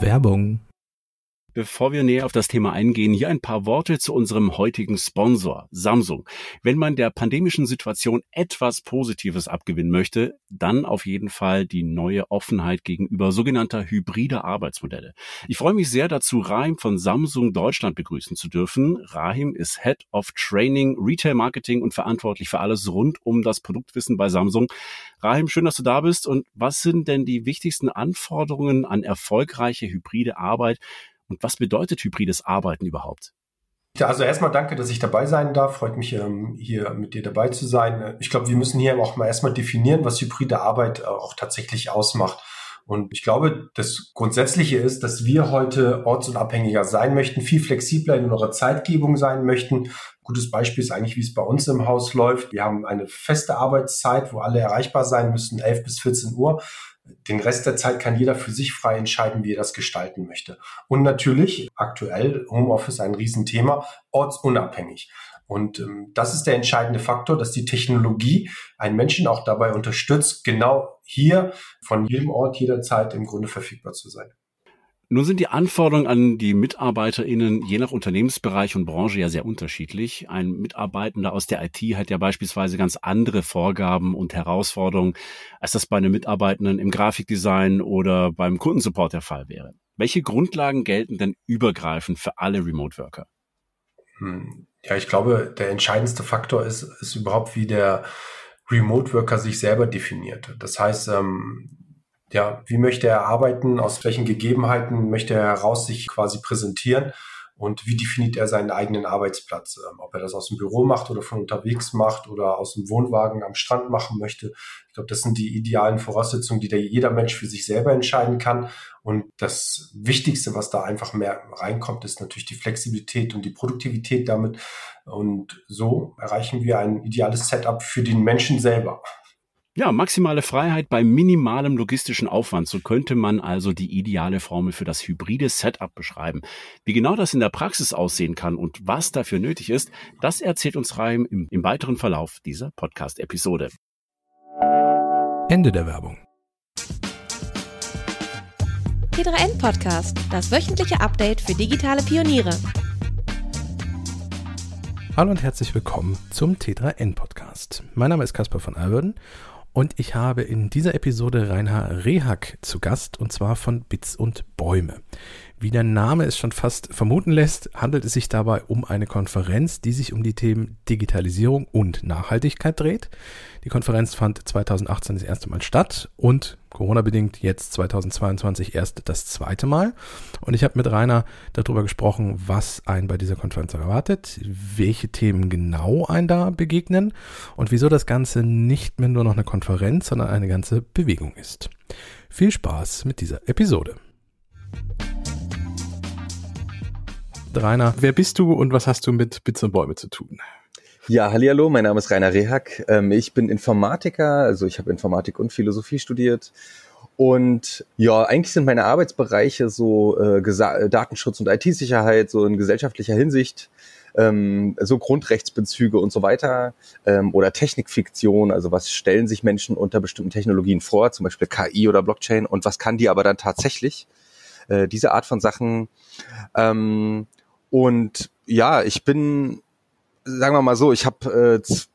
Werbung Bevor wir näher auf das Thema eingehen, hier ein paar Worte zu unserem heutigen Sponsor, Samsung. Wenn man der pandemischen Situation etwas Positives abgewinnen möchte, dann auf jeden Fall die neue Offenheit gegenüber sogenannter hybrider Arbeitsmodelle. Ich freue mich sehr dazu, Rahim von Samsung Deutschland begrüßen zu dürfen. Rahim ist Head of Training, Retail Marketing und verantwortlich für alles rund um das Produktwissen bei Samsung. Rahim, schön, dass du da bist. Und was sind denn die wichtigsten Anforderungen an erfolgreiche hybride Arbeit? Und was bedeutet hybrides Arbeiten überhaupt? Ja, also erstmal danke, dass ich dabei sein darf. Freut mich, ähm, hier mit dir dabei zu sein. Ich glaube, wir müssen hier auch mal erstmal definieren, was hybride Arbeit äh, auch tatsächlich ausmacht. Und ich glaube, das Grundsätzliche ist, dass wir heute ortsunabhängiger sein möchten, viel flexibler in unserer Zeitgebung sein möchten. Gutes Beispiel ist eigentlich, wie es bei uns im Haus läuft. Wir haben eine feste Arbeitszeit, wo alle erreichbar sein müssen, 11 bis 14 Uhr den Rest der Zeit kann jeder für sich frei entscheiden, wie er das gestalten möchte. Und natürlich aktuell Homeoffice ein Riesenthema, ortsunabhängig. Und ähm, das ist der entscheidende Faktor, dass die Technologie einen Menschen auch dabei unterstützt, genau hier von jedem Ort jederzeit im Grunde verfügbar zu sein. Nun sind die Anforderungen an die MitarbeiterInnen je nach Unternehmensbereich und Branche ja sehr unterschiedlich. Ein Mitarbeitender aus der IT hat ja beispielsweise ganz andere Vorgaben und Herausforderungen, als das bei einem Mitarbeitenden im Grafikdesign oder beim Kundensupport der Fall wäre. Welche Grundlagen gelten denn übergreifend für alle Remote Worker? Hm. Ja, ich glaube, der entscheidendste Faktor ist, ist überhaupt, wie der Remote Worker sich selber definiert. Das heißt, ähm, ja, wie möchte er arbeiten, aus welchen Gegebenheiten möchte er heraus sich quasi präsentieren und wie definiert er seinen eigenen Arbeitsplatz? Ähm, ob er das aus dem Büro macht oder von unterwegs macht oder aus dem Wohnwagen am Strand machen möchte. Ich glaube, das sind die idealen Voraussetzungen, die da jeder Mensch für sich selber entscheiden kann. Und das Wichtigste, was da einfach mehr reinkommt, ist natürlich die Flexibilität und die Produktivität damit. Und so erreichen wir ein ideales Setup für den Menschen selber. Ja, maximale Freiheit bei minimalem logistischen Aufwand. So könnte man also die ideale Formel für das hybride Setup beschreiben. Wie genau das in der Praxis aussehen kann und was dafür nötig ist, das erzählt uns Reim im, im weiteren Verlauf dieser Podcast-Episode. Ende der Werbung. T3N Podcast, das wöchentliche Update für digitale Pioniere. Hallo und herzlich willkommen zum T3N Podcast. Mein Name ist Caspar von Alverden und ich habe in dieser Episode Reinhard Rehak zu Gast und zwar von Bits und Bäume. Wie der Name es schon fast vermuten lässt, handelt es sich dabei um eine Konferenz, die sich um die Themen Digitalisierung und Nachhaltigkeit dreht. Die Konferenz fand 2018 das erste Mal statt und Corona-bedingt jetzt 2022 erst das zweite Mal. Und ich habe mit Rainer darüber gesprochen, was einen bei dieser Konferenz erwartet, welche Themen genau einen da begegnen und wieso das Ganze nicht mehr nur noch eine Konferenz, sondern eine ganze Bewegung ist. Viel Spaß mit dieser Episode. Rainer, wer bist du und was hast du mit Bits und Bäume zu tun? Ja, hallo, mein Name ist Rainer Rehack. Ähm, ich bin Informatiker, also ich habe Informatik und Philosophie studiert. Und ja, eigentlich sind meine Arbeitsbereiche so äh, Datenschutz und IT-Sicherheit, so in gesellschaftlicher Hinsicht, ähm, so Grundrechtsbezüge und so weiter ähm, oder Technikfiktion, also was stellen sich Menschen unter bestimmten Technologien vor, zum Beispiel KI oder Blockchain und was kann die aber dann tatsächlich? Äh, diese Art von Sachen. Ähm, und ja, ich bin, sagen wir mal so, ich habe äh, zu,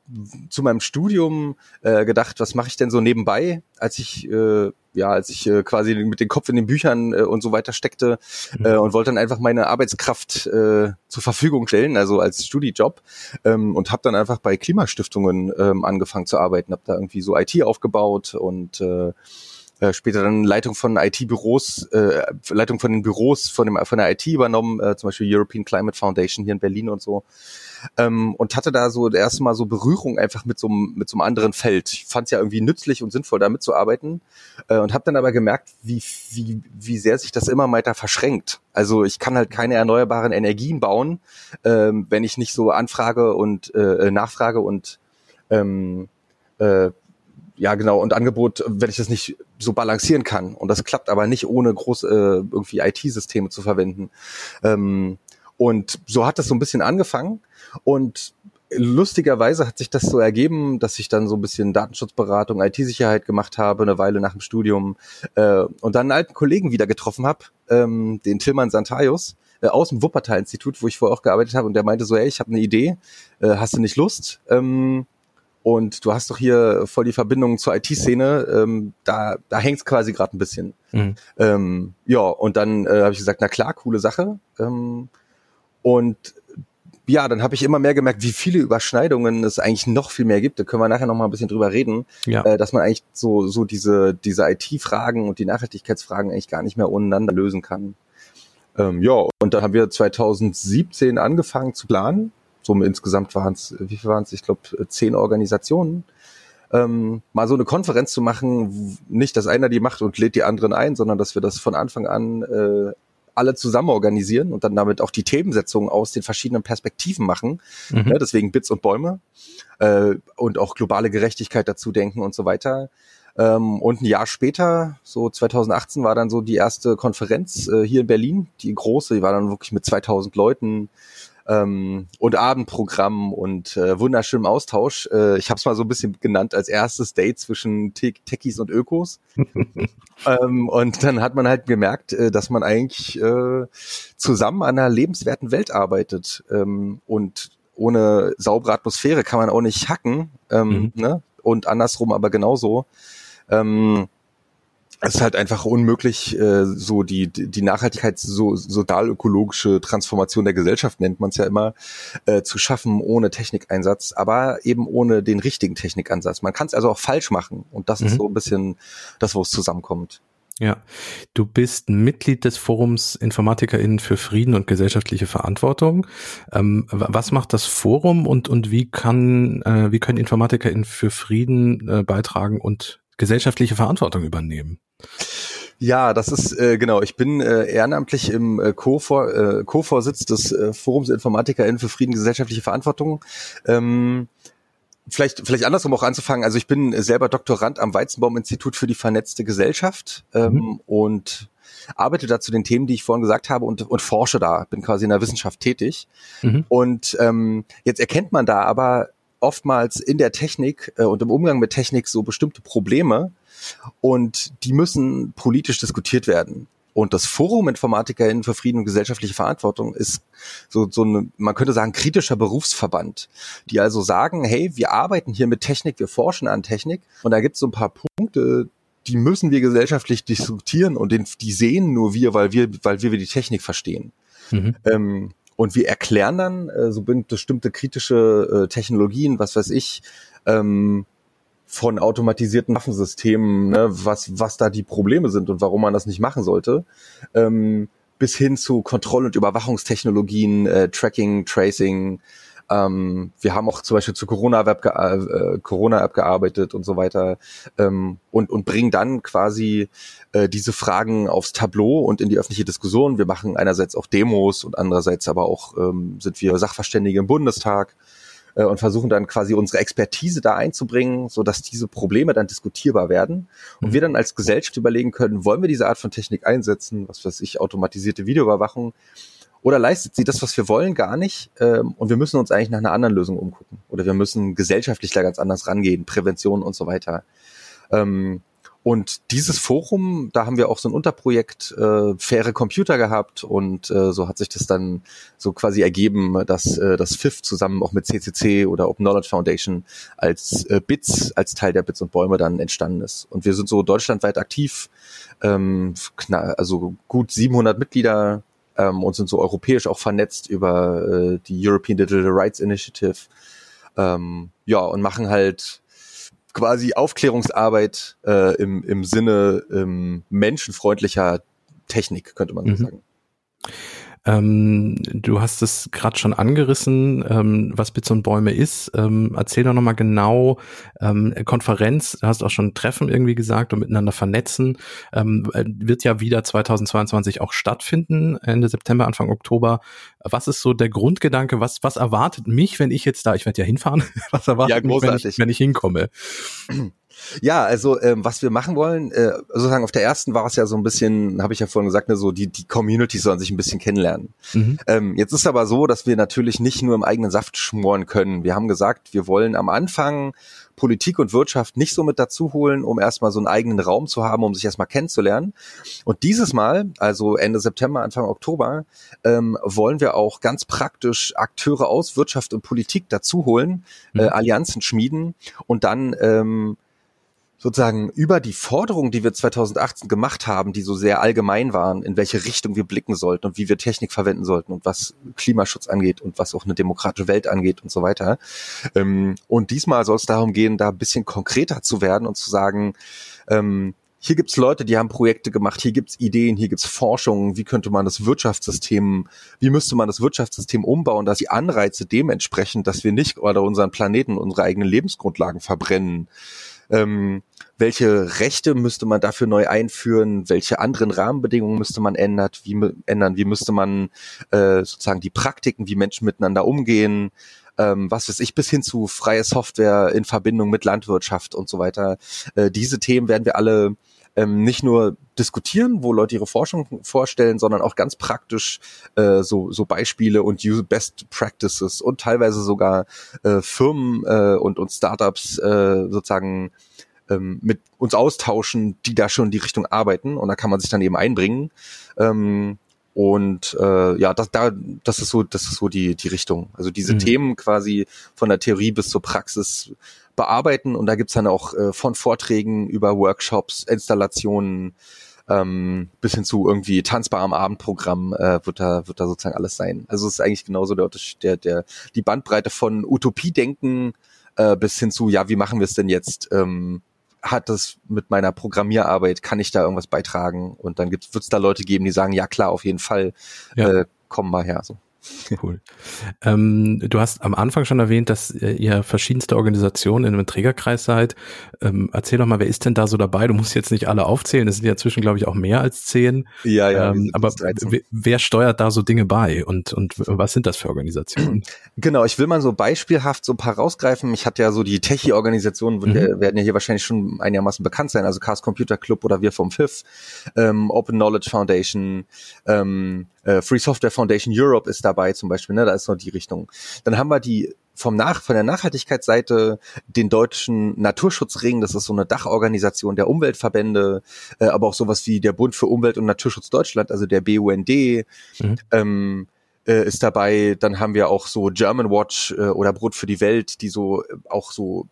zu meinem Studium äh, gedacht, was mache ich denn so nebenbei, als ich äh, ja, als ich äh, quasi mit dem Kopf in den Büchern äh, und so weiter steckte mhm. äh, und wollte dann einfach meine Arbeitskraft äh, zur Verfügung stellen, also als Studijob ähm, und habe dann einfach bei Klimastiftungen ähm, angefangen zu arbeiten, habe da irgendwie so IT aufgebaut und äh, äh, später dann Leitung von IT-Büros, äh, Leitung von den Büros von, dem, von der IT übernommen, äh, zum Beispiel European Climate Foundation hier in Berlin und so. Ähm, und hatte da so das erste Mal so Berührung einfach mit so, mit so einem anderen Feld. Ich fand es ja irgendwie nützlich und sinnvoll, da mitzuarbeiten äh, und habe dann aber gemerkt, wie, wie, wie sehr sich das immer weiter verschränkt. Also ich kann halt keine erneuerbaren Energien bauen, ähm, wenn ich nicht so anfrage und äh, nachfrage und ähm, äh, ja genau, und Angebot, wenn ich das nicht so balancieren kann. Und das klappt aber nicht ohne groß äh, irgendwie IT-Systeme zu verwenden. Ähm, und so hat das so ein bisschen angefangen. Und lustigerweise hat sich das so ergeben, dass ich dann so ein bisschen Datenschutzberatung, IT-Sicherheit gemacht habe, eine Weile nach dem Studium äh, und dann einen alten Kollegen wieder getroffen habe, ähm, den Tilman Santayos äh, aus dem Wuppertal-Institut, wo ich vorher auch gearbeitet habe und der meinte so, ey, ich habe eine Idee, äh, hast du nicht Lust? Ähm, und du hast doch hier voll die Verbindung zur IT-Szene, ähm, da, da hängt's quasi gerade ein bisschen. Mhm. Ähm, ja, und dann äh, habe ich gesagt, na klar, coole Sache. Ähm, und ja, dann habe ich immer mehr gemerkt, wie viele Überschneidungen es eigentlich noch viel mehr gibt. Da können wir nachher noch mal ein bisschen drüber reden, ja. äh, dass man eigentlich so so diese diese IT-Fragen und die Nachhaltigkeitsfragen eigentlich gar nicht mehr untereinander lösen kann. Ähm, ja, und dann haben wir 2017 angefangen zu planen. So insgesamt waren es, wie viel waren es? Ich glaube zehn Organisationen. Ähm, mal so eine Konferenz zu machen, nicht, dass einer die macht und lädt die anderen ein, sondern dass wir das von Anfang an äh, alle zusammen organisieren und dann damit auch die Themensetzung aus den verschiedenen Perspektiven machen. Mhm. Ja, deswegen Bits und Bäume äh, und auch globale Gerechtigkeit dazu denken und so weiter. Ähm, und ein Jahr später, so 2018, war dann so die erste Konferenz äh, hier in Berlin, die große, die war dann wirklich mit 2000 Leuten ähm, und Abendprogramm und äh, wunderschönem Austausch. Äh, ich habe es mal so ein bisschen genannt als erstes Date zwischen Te Techies und Ökos. ähm, und dann hat man halt gemerkt, äh, dass man eigentlich äh, zusammen an einer lebenswerten Welt arbeitet. Ähm, und ohne saubere Atmosphäre kann man auch nicht hacken. Ähm, mhm. ne? Und andersrum aber genauso. Ähm, es ist halt einfach unmöglich, äh, so die, die Nachhaltigkeit, so sozial-ökologische Transformation der Gesellschaft nennt man es ja immer, äh, zu schaffen ohne Technikeinsatz, aber eben ohne den richtigen Technikansatz. Man kann es also auch falsch machen und das mhm. ist so ein bisschen das, wo es zusammenkommt. Ja, du bist Mitglied des Forums InformatikerInnen für Frieden und gesellschaftliche Verantwortung. Ähm, was macht das Forum und, und wie kann, äh, wie können InformatikerInnen für Frieden äh, beitragen und gesellschaftliche Verantwortung übernehmen? Ja, das ist äh, genau. Ich bin äh, ehrenamtlich im äh, Co-Vor, äh, Co-Vorsitz des äh, Forums InformatikerInnen für Frieden, gesellschaftliche Verantwortung. Ähm, vielleicht, vielleicht andersrum auch anzufangen. Also ich bin selber Doktorand am Weizenbaum-Institut für die vernetzte Gesellschaft ähm, mhm. und arbeite da zu den Themen, die ich vorhin gesagt habe und, und forsche da, bin quasi in der Wissenschaft tätig. Mhm. Und ähm, jetzt erkennt man da aber oftmals in der Technik äh, und im Umgang mit Technik so bestimmte Probleme und die müssen politisch diskutiert werden. Und das Forum InformatikerInnen für Frieden und gesellschaftliche Verantwortung ist so, so eine, man könnte sagen, kritischer Berufsverband, die also sagen, hey, wir arbeiten hier mit Technik, wir forschen an Technik und da gibt es so ein paar Punkte, die müssen wir gesellschaftlich diskutieren und den, die sehen nur wir, weil wir, weil wir die Technik verstehen. Mhm. Ähm, und wir erklären dann äh, so bestimmte kritische äh, Technologien, was weiß ich, ähm, von automatisierten Waffensystemen, ne, was, was da die Probleme sind und warum man das nicht machen sollte, ähm, bis hin zu Kontroll- und Überwachungstechnologien, äh, Tracking, Tracing. Ähm, wir haben auch zum Beispiel zu Corona-App äh, Corona gearbeitet und so weiter ähm, und, und bringen dann quasi äh, diese Fragen aufs Tableau und in die öffentliche Diskussion. Wir machen einerseits auch Demos und andererseits aber auch ähm, sind wir Sachverständige im Bundestag äh, und versuchen dann quasi unsere Expertise da einzubringen, so dass diese Probleme dann diskutierbar werden und mhm. wir dann als Gesellschaft überlegen können, wollen wir diese Art von Technik einsetzen, was weiß ich, automatisierte Videoüberwachung oder leistet sie das, was wir wollen, gar nicht ähm, und wir müssen uns eigentlich nach einer anderen Lösung umgucken oder wir müssen gesellschaftlich da ganz anders rangehen, Prävention und so weiter. Ähm, und dieses Forum, da haben wir auch so ein Unterprojekt äh, faire Computer gehabt und äh, so hat sich das dann so quasi ergeben, dass äh, das FIF zusammen auch mit CCC oder Open Knowledge Foundation als äh, BITS, als Teil der BITS und Bäume dann entstanden ist. Und wir sind so deutschlandweit aktiv, ähm, also gut 700 Mitglieder ähm, und sind so europäisch auch vernetzt über äh, die European Digital Rights Initiative. Ähm, ja, und machen halt quasi Aufklärungsarbeit äh, im, im Sinne ähm, menschenfreundlicher Technik, könnte man so mhm. sagen. Ähm, du hast es gerade schon angerissen, ähm, was Bits und Bäume ist. Ähm, erzähl doch nochmal genau, ähm, Konferenz, du hast auch schon Treffen irgendwie gesagt und miteinander vernetzen, ähm, wird ja wieder 2022 auch stattfinden, Ende September, Anfang Oktober. Was ist so der Grundgedanke? Was, was erwartet mich, wenn ich jetzt da, ich werde ja hinfahren, was erwartet ja, mich, wenn ich, wenn ich hinkomme? Ja, also ähm, was wir machen wollen, äh, sozusagen auf der ersten war es ja so ein bisschen, habe ich ja vorhin gesagt, ne, so die die Community sollen sich ein bisschen kennenlernen. Mhm. Ähm, jetzt ist aber so, dass wir natürlich nicht nur im eigenen Saft schmoren können. Wir haben gesagt, wir wollen am Anfang Politik und Wirtschaft nicht so mit dazu holen, um erstmal so einen eigenen Raum zu haben, um sich erstmal kennenzulernen. Und dieses Mal, also Ende September, Anfang Oktober, ähm, wollen wir auch ganz praktisch Akteure aus Wirtschaft und Politik dazu holen, mhm. äh, Allianzen schmieden und dann ähm, sozusagen über die Forderungen, die wir 2018 gemacht haben, die so sehr allgemein waren, in welche Richtung wir blicken sollten und wie wir Technik verwenden sollten und was Klimaschutz angeht und was auch eine demokratische Welt angeht und so weiter. Ähm, und diesmal soll es darum gehen, da ein bisschen konkreter zu werden und zu sagen, ähm, hier gibt's Leute, die haben Projekte gemacht, hier gibt's Ideen, hier gibt's Forschung, wie könnte man das Wirtschaftssystem, wie müsste man das Wirtschaftssystem umbauen, dass die Anreize dementsprechend, dass wir nicht oder unseren Planeten, unsere eigenen Lebensgrundlagen verbrennen. Ähm, welche Rechte müsste man dafür neu einführen, welche anderen Rahmenbedingungen müsste man ändern, wie, ändern, wie müsste man äh, sozusagen die Praktiken, wie Menschen miteinander umgehen, ähm, was weiß ich, bis hin zu freie Software in Verbindung mit Landwirtschaft und so weiter. Äh, diese Themen werden wir alle ähm, nicht nur diskutieren, wo Leute ihre Forschung vorstellen, sondern auch ganz praktisch äh, so, so Beispiele und Best Practices und teilweise sogar äh, Firmen äh, und, und Startups äh, sozusagen ähm, mit uns austauschen, die da schon in die Richtung arbeiten und da kann man sich dann eben einbringen. Ähm, und äh, ja, das, da, das ist so, das ist so die, die Richtung. Also diese mhm. Themen quasi von der Theorie bis zur Praxis bearbeiten und da gibt's dann auch äh, von Vorträgen über Workshops, Installationen, ähm, bis hin zu irgendwie tanzbar am Abendprogramm äh, wird da wird da sozusagen alles sein. Also es ist eigentlich genauso der der der die Bandbreite von Utopiedenken äh, bis hin zu ja wie machen wir es denn jetzt ähm, hat das mit meiner Programmierarbeit, kann ich da irgendwas beitragen? Und dann wird es da Leute geben, die sagen, ja klar, auf jeden Fall, ja. äh, komm mal her. So. Cool. Ähm, du hast am Anfang schon erwähnt, dass ihr verschiedenste Organisationen in einem Trägerkreis seid. Ähm, erzähl doch mal, wer ist denn da so dabei? Du musst jetzt nicht alle aufzählen. Es sind ja zwischen, glaube ich, auch mehr als zehn. Ja, ja. Ähm, aber wer steuert da so Dinge bei und, und was sind das für Organisationen? Genau, ich will mal so beispielhaft so ein paar rausgreifen. Ich hatte ja so die Techie-Organisationen, mhm. werden ja hier wahrscheinlich schon einigermaßen bekannt sein. Also Chaos Computer Club oder wir vom FIF, ähm, Open Knowledge Foundation, ähm, äh, Free Software Foundation Europe ist dabei zum Beispiel, ne? da ist noch die Richtung. Dann haben wir die vom Nach von der Nachhaltigkeitsseite den deutschen Naturschutzring, das ist so eine Dachorganisation der Umweltverbände, äh, aber auch sowas wie der Bund für Umwelt und Naturschutz Deutschland, also der BUND. Mhm. Ähm, äh, ist dabei, dann haben wir auch so German Watch äh, oder Brot für die Welt, die so äh, auch so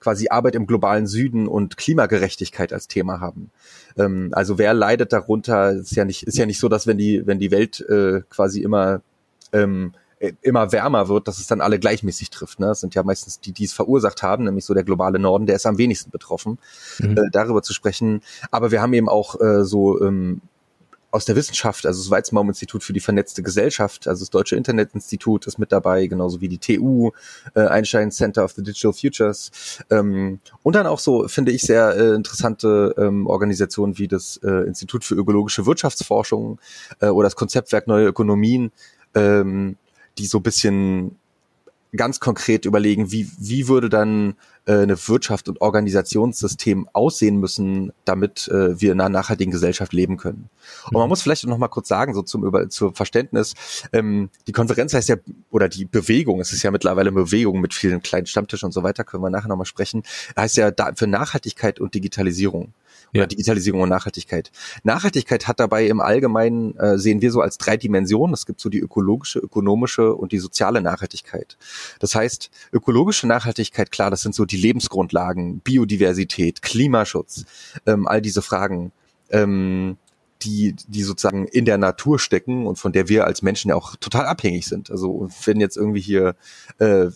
quasi Arbeit im globalen Süden und Klimagerechtigkeit als Thema haben. Ähm, also wer leidet darunter? Ist ja nicht ist ja nicht so, dass wenn die wenn die Welt äh, quasi immer ähm, äh, immer wärmer wird, dass es dann alle gleichmäßig trifft. Ne? Das sind ja meistens die, die es verursacht haben, nämlich so der globale Norden, der ist am wenigsten betroffen, mhm. äh, darüber zu sprechen. Aber wir haben eben auch äh, so ähm, aus der Wissenschaft, also das Weizmann-Institut für die vernetzte Gesellschaft, also das Deutsche Internetinstitut ist mit dabei, genauso wie die TU, äh, Einstein Center of the Digital Futures. Ähm, und dann auch so, finde ich, sehr äh, interessante ähm, Organisationen wie das äh, Institut für ökologische Wirtschaftsforschung äh, oder das Konzeptwerk Neue Ökonomien, ähm, die so bisschen ganz konkret überlegen, wie, wie würde dann äh, eine Wirtschaft und Organisationssystem aussehen müssen, damit äh, wir in einer nachhaltigen Gesellschaft leben können. Und man mhm. muss vielleicht noch mal kurz sagen, so zum, über, zum Verständnis, ähm, die Konferenz heißt ja, oder die Bewegung, es ist ja mittlerweile eine Bewegung mit vielen kleinen Stammtischen und so weiter, können wir nachher noch mal sprechen, heißt ja da, für Nachhaltigkeit und Digitalisierung ja. Digitalisierung und Nachhaltigkeit. Nachhaltigkeit hat dabei im Allgemeinen, äh, sehen wir so als drei Dimensionen. Es gibt so die ökologische, ökonomische und die soziale Nachhaltigkeit. Das heißt, ökologische Nachhaltigkeit, klar, das sind so die Lebensgrundlagen, Biodiversität, Klimaschutz, ähm, all diese Fragen. Ähm, die, die sozusagen in der Natur stecken und von der wir als Menschen ja auch total abhängig sind. Also wenn jetzt irgendwie hier äh,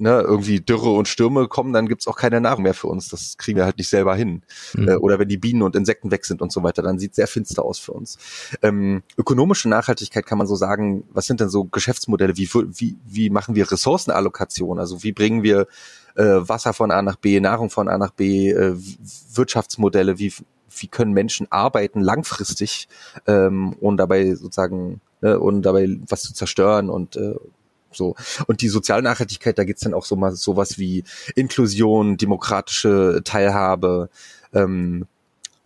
ne, irgendwie Dürre und Stürme kommen, dann gibt's auch keine Nahrung mehr für uns. Das kriegen wir halt nicht selber hin. Mhm. Oder wenn die Bienen und Insekten weg sind und so weiter, dann sieht sehr finster aus für uns. Ähm, ökonomische Nachhaltigkeit kann man so sagen, was sind denn so Geschäftsmodelle? Wie, wie, wie machen wir Ressourcenallokation? Also wie bringen wir äh, Wasser von A nach B, Nahrung von A nach B, äh, Wirtschaftsmodelle, wie, wie können Menschen arbeiten langfristig ähm, und dabei sozusagen ne, und dabei was zu zerstören und äh, So. Und die Sozialnachhaltigkeit, da geht's dann auch so mal sowas wie Inklusion, demokratische Teilhabe, ähm,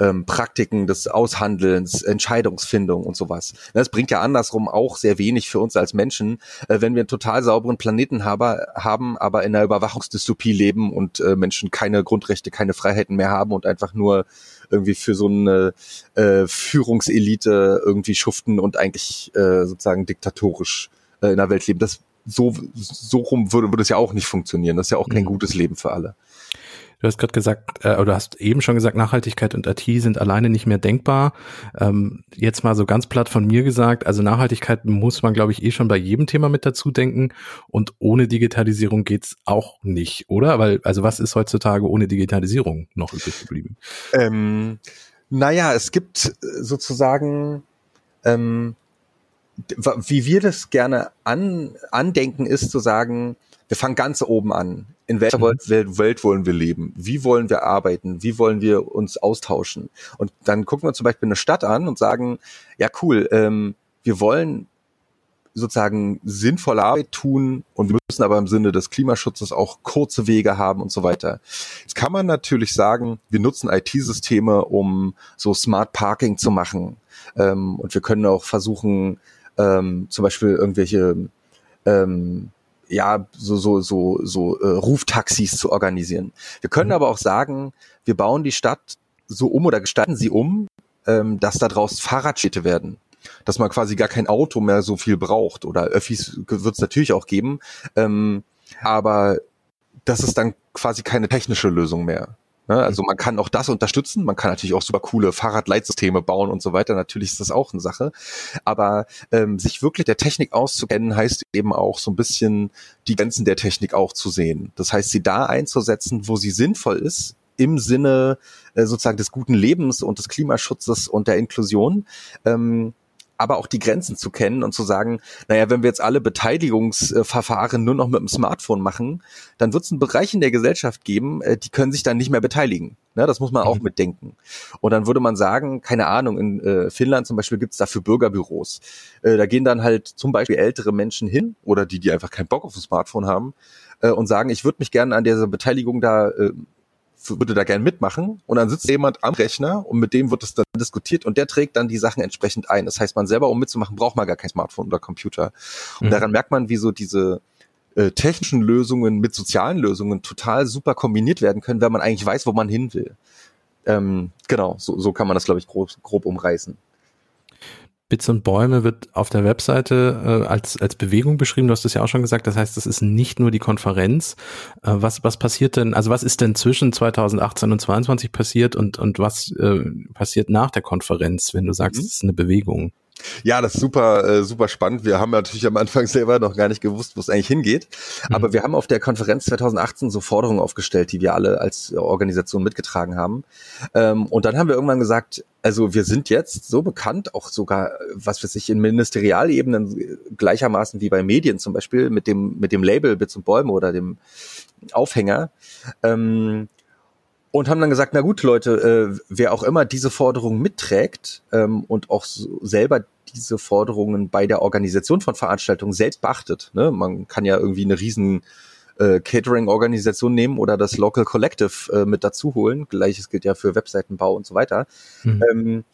ähm, Praktiken des Aushandelns, Entscheidungsfindung und sowas. Das bringt ja andersrum auch sehr wenig für uns als Menschen, äh, wenn wir einen total sauberen Planeten habe, haben, aber in einer Überwachungsdystopie leben und äh, Menschen keine Grundrechte, keine Freiheiten mehr haben und einfach nur irgendwie für so eine äh, Führungselite irgendwie schuften und eigentlich äh, sozusagen diktatorisch äh, in der Welt leben. Das so, so rum würde, würde es ja auch nicht funktionieren. Das ist ja auch kein mhm. gutes Leben für alle. Du hast gerade gesagt, äh, oder hast eben schon gesagt, Nachhaltigkeit und IT sind alleine nicht mehr denkbar. Ähm, jetzt mal so ganz platt von mir gesagt, also Nachhaltigkeit muss man, glaube ich, eh schon bei jedem Thema mit dazu denken. Und ohne Digitalisierung geht's auch nicht, oder? Weil, also was ist heutzutage ohne Digitalisierung noch übrig geblieben? Ähm, naja, es gibt sozusagen ähm, wie wir das gerne an, andenken, ist zu sagen, wir fangen ganz oben an. In welcher mhm. Welt, wollen wir leben? Wie wollen wir arbeiten? Wie wollen wir uns austauschen? Und dann gucken wir zum Beispiel eine Stadt an und sagen, ja cool, ähm, wir wollen sozusagen sinnvolle Arbeit tun und wir müssen aber im Sinne des Klimaschutzes auch kurze Wege haben und so weiter. Jetzt kann man natürlich sagen, wir nutzen IT-Systeme, um so Smart Parking zu machen. Ähm, und wir können auch versuchen, ähm, zum Beispiel irgendwelche ähm, ja so so so so äh, Ruftaxis zu organisieren. Wir können mhm. aber auch sagen, wir bauen die Stadt so um oder gestalten sie um, ähm, dass da draußen Fahrradstädte werden dass man quasi gar kein Auto mehr so viel braucht oder Öffis wird es natürlich auch geben, ähm, aber das ist dann quasi keine technische Lösung mehr. Ne? Also man kann auch das unterstützen, man kann natürlich auch super coole Fahrradleitsysteme bauen und so weiter. Natürlich ist das auch eine Sache. Aber ähm, sich wirklich der Technik auszukennen, heißt eben auch so ein bisschen die Grenzen der Technik auch zu sehen. Das heißt, sie da einzusetzen, wo sie sinnvoll ist, im Sinne äh, sozusagen des guten Lebens und des Klimaschutzes und der Inklusion. Ähm, aber auch die Grenzen zu kennen und zu sagen, naja, wenn wir jetzt alle Beteiligungsverfahren nur noch mit dem Smartphone machen, dann wird es einen Bereich in der Gesellschaft geben, äh, die können sich dann nicht mehr beteiligen. Ne, das muss man auch mhm. mitdenken. Und dann würde man sagen, keine Ahnung, in äh, Finnland zum Beispiel gibt es dafür Bürgerbüros. Äh, da gehen dann halt zum Beispiel ältere Menschen hin oder die, die einfach keinen Bock auf ein Smartphone haben äh, und sagen, ich würde mich gerne an dieser Beteiligung da äh, würde da gern mitmachen und dann sitzt jemand am Rechner und mit dem wird es dann diskutiert und der trägt dann die Sachen entsprechend ein. Das heißt, man selber, um mitzumachen, braucht man gar kein Smartphone oder Computer. Und mhm. daran merkt man, wie so diese äh, technischen Lösungen mit sozialen Lösungen total super kombiniert werden können, wenn man eigentlich weiß, wo man hin will. Ähm, genau, so, so kann man das, glaube ich, grob, grob umreißen. Bits und Bäume wird auf der Webseite äh, als, als Bewegung beschrieben. Du hast es ja auch schon gesagt. Das heißt, das ist nicht nur die Konferenz. Äh, was, was passiert denn, also was ist denn zwischen 2018 und 2022 passiert und, und was äh, passiert nach der Konferenz, wenn du sagst, mhm. es ist eine Bewegung? Ja, das ist super, äh, super spannend. Wir haben natürlich am Anfang selber noch gar nicht gewusst, wo es eigentlich hingeht. Mhm. Aber wir haben auf der Konferenz 2018 so Forderungen aufgestellt, die wir alle als Organisation mitgetragen haben. Ähm, und dann haben wir irgendwann gesagt, also wir sind jetzt so bekannt, auch sogar, was weiß ich, in Ministerialebenen gleichermaßen wie bei Medien zum Beispiel, mit dem, mit dem Label Bits und Bäume oder dem Aufhänger. Ähm, und haben dann gesagt, na gut, Leute, äh, wer auch immer diese Forderungen mitträgt ähm, und auch so selber diese Forderungen bei der Organisation von Veranstaltungen selbst beachtet. Ne? Man kann ja irgendwie eine riesen äh, Catering-Organisation nehmen oder das Local Collective äh, mit dazu holen. Gleiches gilt ja für Webseitenbau und so weiter. Mhm. Ähm,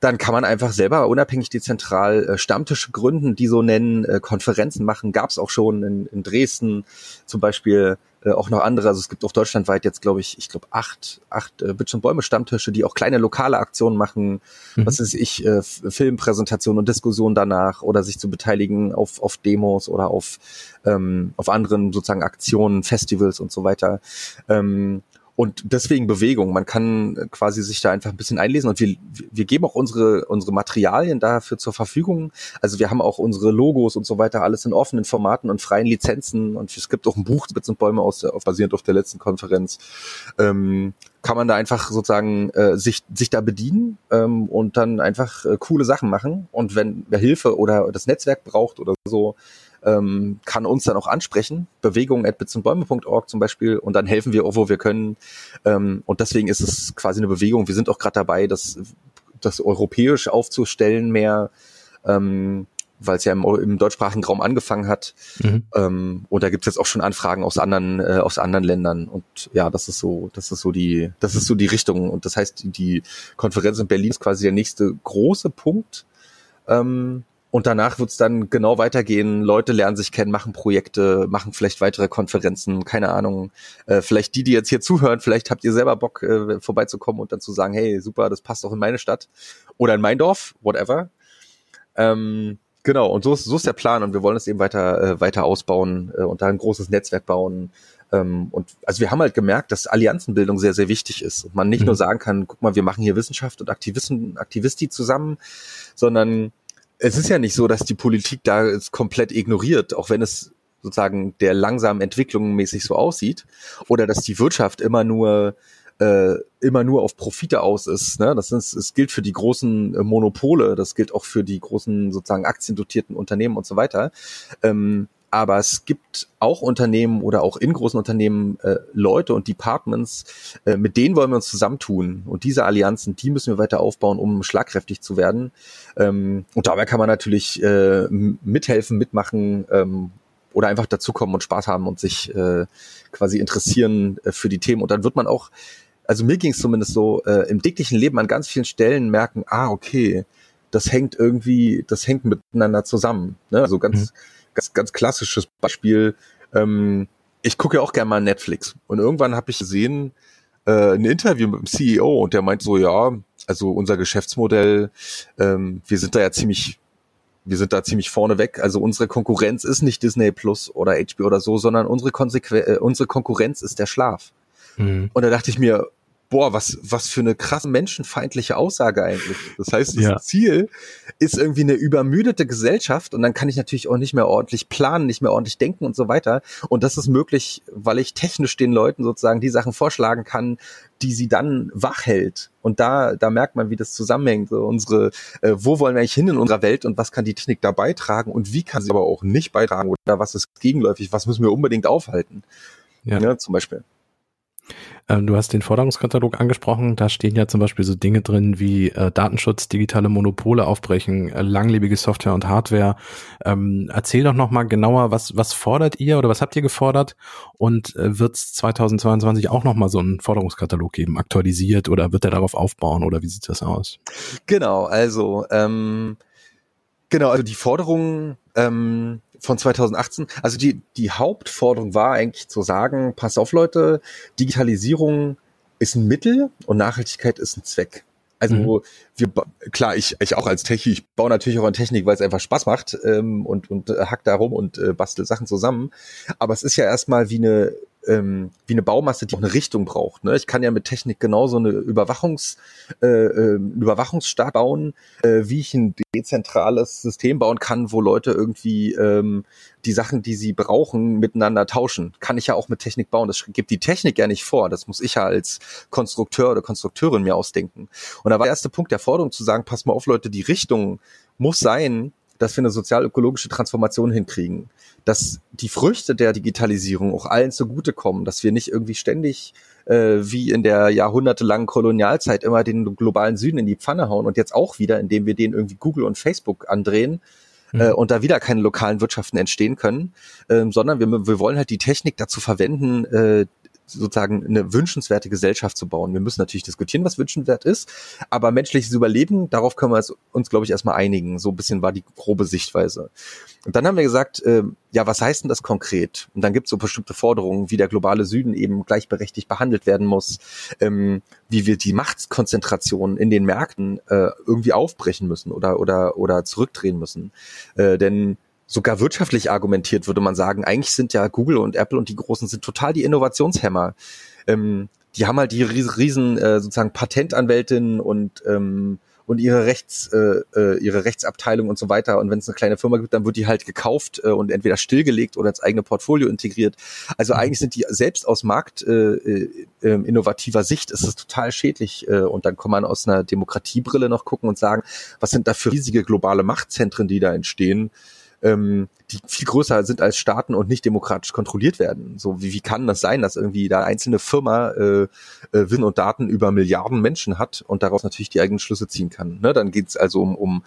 dann kann man einfach selber unabhängig dezentral äh, Stammtische gründen, die so nennen, äh, Konferenzen machen. Gab es auch schon in, in Dresden zum Beispiel äh, auch noch andere. Also es gibt auch deutschlandweit jetzt, glaube ich, ich glaube acht, acht äh, Bitch und Bäume Stammtische, die auch kleine lokale Aktionen machen, mhm. was ist ich, äh, Filmpräsentationen und Diskussionen danach oder sich zu beteiligen auf, auf Demos oder auf, ähm, auf anderen sozusagen Aktionen, Festivals und so weiter. Ähm, und deswegen Bewegung. Man kann quasi sich da einfach ein bisschen einlesen und wir, wir geben auch unsere, unsere Materialien dafür zur Verfügung. Also wir haben auch unsere Logos und so weiter, alles in offenen Formaten und freien Lizenzen und es gibt auch ein Buch, Spitz und Bäume aus, auf, basierend auf der letzten Konferenz. Ähm, kann man da einfach sozusagen äh, sich, sich da bedienen ähm, und dann einfach äh, coole Sachen machen. Und wenn wer Hilfe oder das Netzwerk braucht oder so, ähm, kann uns dann auch ansprechen. Bewegung at bitzenbäume.org zum Beispiel und dann helfen wir auch, wo wir können. Ähm, und deswegen ist es quasi eine Bewegung. Wir sind auch gerade dabei, das, das europäisch aufzustellen mehr. Ähm, weil es ja im, im deutschsprachigen Raum angefangen hat. Mhm. Ähm, und da gibt es jetzt auch schon Anfragen aus anderen, äh, aus anderen Ländern. Und ja, das ist so, das ist so die, das ist so die Richtung. Und das heißt, die, die Konferenz in Berlin ist quasi der nächste große Punkt. Ähm, und danach wird es dann genau weitergehen. Leute lernen sich kennen, machen Projekte, machen vielleicht weitere Konferenzen, keine Ahnung. Äh, vielleicht die, die jetzt hier zuhören, vielleicht habt ihr selber Bock, äh, vorbeizukommen und dann zu sagen, hey, super, das passt auch in meine Stadt oder in mein Dorf, whatever. Ähm, genau, und so ist, so ist der Plan und wir wollen es eben weiter, äh, weiter ausbauen äh, und da ein großes Netzwerk bauen. Ähm, und also wir haben halt gemerkt, dass Allianzenbildung sehr, sehr wichtig ist und man nicht mhm. nur sagen kann, guck mal, wir machen hier Wissenschaft und Aktivisten, Aktivisti zusammen, sondern es ist ja nicht so, dass die Politik da es komplett ignoriert, auch wenn es sozusagen der langsamen Entwicklung mäßig so aussieht, oder dass die Wirtschaft immer nur äh, immer nur auf Profite aus ist. Ne? Das ist, es gilt für die großen äh, Monopole, das gilt auch für die großen sozusagen aktiendotierten Unternehmen und so weiter. Ähm, aber es gibt auch Unternehmen oder auch in großen Unternehmen äh, Leute und Departments, äh, mit denen wollen wir uns zusammentun. Und diese Allianzen, die müssen wir weiter aufbauen, um schlagkräftig zu werden. Ähm, und dabei kann man natürlich äh, mithelfen, mitmachen ähm, oder einfach dazukommen und Spaß haben und sich äh, quasi interessieren äh, für die Themen. Und dann wird man auch, also mir ging es zumindest so, äh, im täglichen Leben an ganz vielen Stellen merken, ah, okay, das hängt irgendwie, das hängt miteinander zusammen. Ne? Also ganz, mhm ganz, ganz klassisches Beispiel. Ähm, ich gucke ja auch gerne mal Netflix. Und irgendwann habe ich gesehen, äh, ein Interview mit dem CEO und der meint so, ja, also unser Geschäftsmodell, ähm, wir sind da ja ziemlich, wir sind da ziemlich vorne weg. Also unsere Konkurrenz ist nicht Disney Plus oder HBO oder so, sondern unsere, Konsequ äh, unsere Konkurrenz ist der Schlaf. Mhm. Und da dachte ich mir, boah, was, was für eine krasse menschenfeindliche Aussage eigentlich. Das heißt, das ja. Ziel ist irgendwie eine übermüdete Gesellschaft und dann kann ich natürlich auch nicht mehr ordentlich planen, nicht mehr ordentlich denken und so weiter. Und das ist möglich, weil ich technisch den Leuten sozusagen die Sachen vorschlagen kann, die sie dann wach hält. Und da, da merkt man, wie das zusammenhängt. So unsere, äh, wo wollen wir eigentlich hin in unserer Welt und was kann die Technik da beitragen und wie kann sie aber auch nicht beitragen oder was ist gegenläufig, was müssen wir unbedingt aufhalten. Ja, ja zum Beispiel. Ähm, du hast den Forderungskatalog angesprochen. Da stehen ja zum Beispiel so Dinge drin wie äh, Datenschutz, digitale Monopole aufbrechen, äh, langlebige Software und Hardware. Ähm, erzähl doch noch mal genauer, was, was fordert ihr oder was habt ihr gefordert? Und äh, wird es 2022 auch noch mal so einen Forderungskatalog geben, aktualisiert oder wird er darauf aufbauen oder wie sieht das aus? Genau, also ähm, genau, also die Forderungen ähm, von 2018. Also die, die Hauptforderung war eigentlich zu sagen, pass auf Leute, Digitalisierung ist ein Mittel und Nachhaltigkeit ist ein Zweck. Also mhm. wir klar, ich, ich auch als Techie, ich baue natürlich auch an Technik, weil es einfach Spaß macht ähm, und, und äh, hack da rum und äh, bastel Sachen zusammen. Aber es ist ja erstmal wie eine ähm, wie eine Baumasse, die auch eine Richtung braucht. Ne? Ich kann ja mit Technik genauso eine Überwachungs, äh, äh, Überwachungsstaat bauen, äh, wie ich ein dezentrales System bauen kann, wo Leute irgendwie ähm, die Sachen, die sie brauchen, miteinander tauschen. Kann ich ja auch mit Technik bauen. Das gibt die Technik ja nicht vor. Das muss ich ja als Konstrukteur oder Konstrukteurin mir ausdenken. Und da war der erste Punkt der Forderung zu sagen, pass mal auf, Leute, die Richtung muss sein, dass wir eine sozial-ökologische Transformation hinkriegen, dass die Früchte der Digitalisierung auch allen zugutekommen, dass wir nicht irgendwie ständig äh, wie in der jahrhundertelangen Kolonialzeit immer den globalen Süden in die Pfanne hauen und jetzt auch wieder, indem wir den irgendwie Google und Facebook andrehen, mhm. äh, und da wieder keine lokalen Wirtschaften entstehen können, ähm, sondern wir, wir wollen halt die Technik dazu verwenden, äh, sozusagen eine wünschenswerte Gesellschaft zu bauen. Wir müssen natürlich diskutieren, was wünschenswert ist, aber menschliches Überleben, darauf können wir uns, glaube ich, erstmal einigen. So ein bisschen war die grobe Sichtweise. Und dann haben wir gesagt, äh, ja, was heißt denn das konkret? Und dann gibt es so bestimmte Forderungen, wie der globale Süden eben gleichberechtigt behandelt werden muss, ähm, wie wir die Machtkonzentration in den Märkten äh, irgendwie aufbrechen müssen oder oder oder zurückdrehen müssen. Äh, denn sogar wirtschaftlich argumentiert, würde man sagen, eigentlich sind ja Google und Apple und die Großen sind total die Innovationshämmer. Ähm, die haben halt die riesen, äh, sozusagen Patentanwältinnen und ähm, und ihre Rechts äh, äh, ihre Rechtsabteilung und so weiter und wenn es eine kleine Firma gibt, dann wird die halt gekauft äh, und entweder stillgelegt oder ins eigene Portfolio integriert. Also mhm. eigentlich sind die selbst aus Markt äh, äh, ähm, innovativer Sicht ist es total schädlich äh, und dann kann man aus einer Demokratiebrille noch gucken und sagen, was sind da für riesige globale Machtzentren, die da entstehen? Ähm, die viel größer sind als Staaten und nicht demokratisch kontrolliert werden. So wie, wie kann das sein, dass irgendwie da einzelne Firma äh, äh, Win und Daten über Milliarden Menschen hat und daraus natürlich die eigenen Schlüsse ziehen kann. Ne? Dann geht es also um, um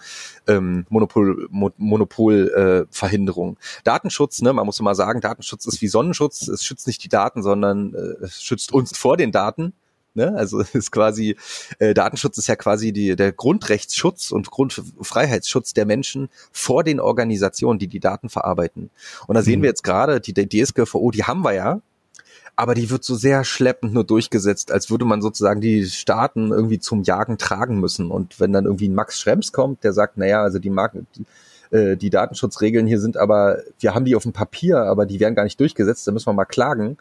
ähm, Monopol, Mo Monopolverhinderung. Äh, Datenschutz, ne, man muss immer sagen, Datenschutz ist wie Sonnenschutz. Es schützt nicht die Daten, sondern äh, es schützt uns vor den Daten. Ne? Also ist quasi, äh, Datenschutz ist ja quasi die, der Grundrechtsschutz und Grundfreiheitsschutz der Menschen vor den Organisationen, die die Daten verarbeiten. Und da sehen mhm. wir jetzt gerade, die, die DSGVO, die haben wir ja, aber die wird so sehr schleppend nur durchgesetzt, als würde man sozusagen die Staaten irgendwie zum Jagen tragen müssen. Und wenn dann irgendwie ein Max Schrems kommt, der sagt, naja, also die Marken, die, äh, die Datenschutzregeln hier sind aber, wir haben die auf dem Papier, aber die werden gar nicht durchgesetzt, da müssen wir mal klagen.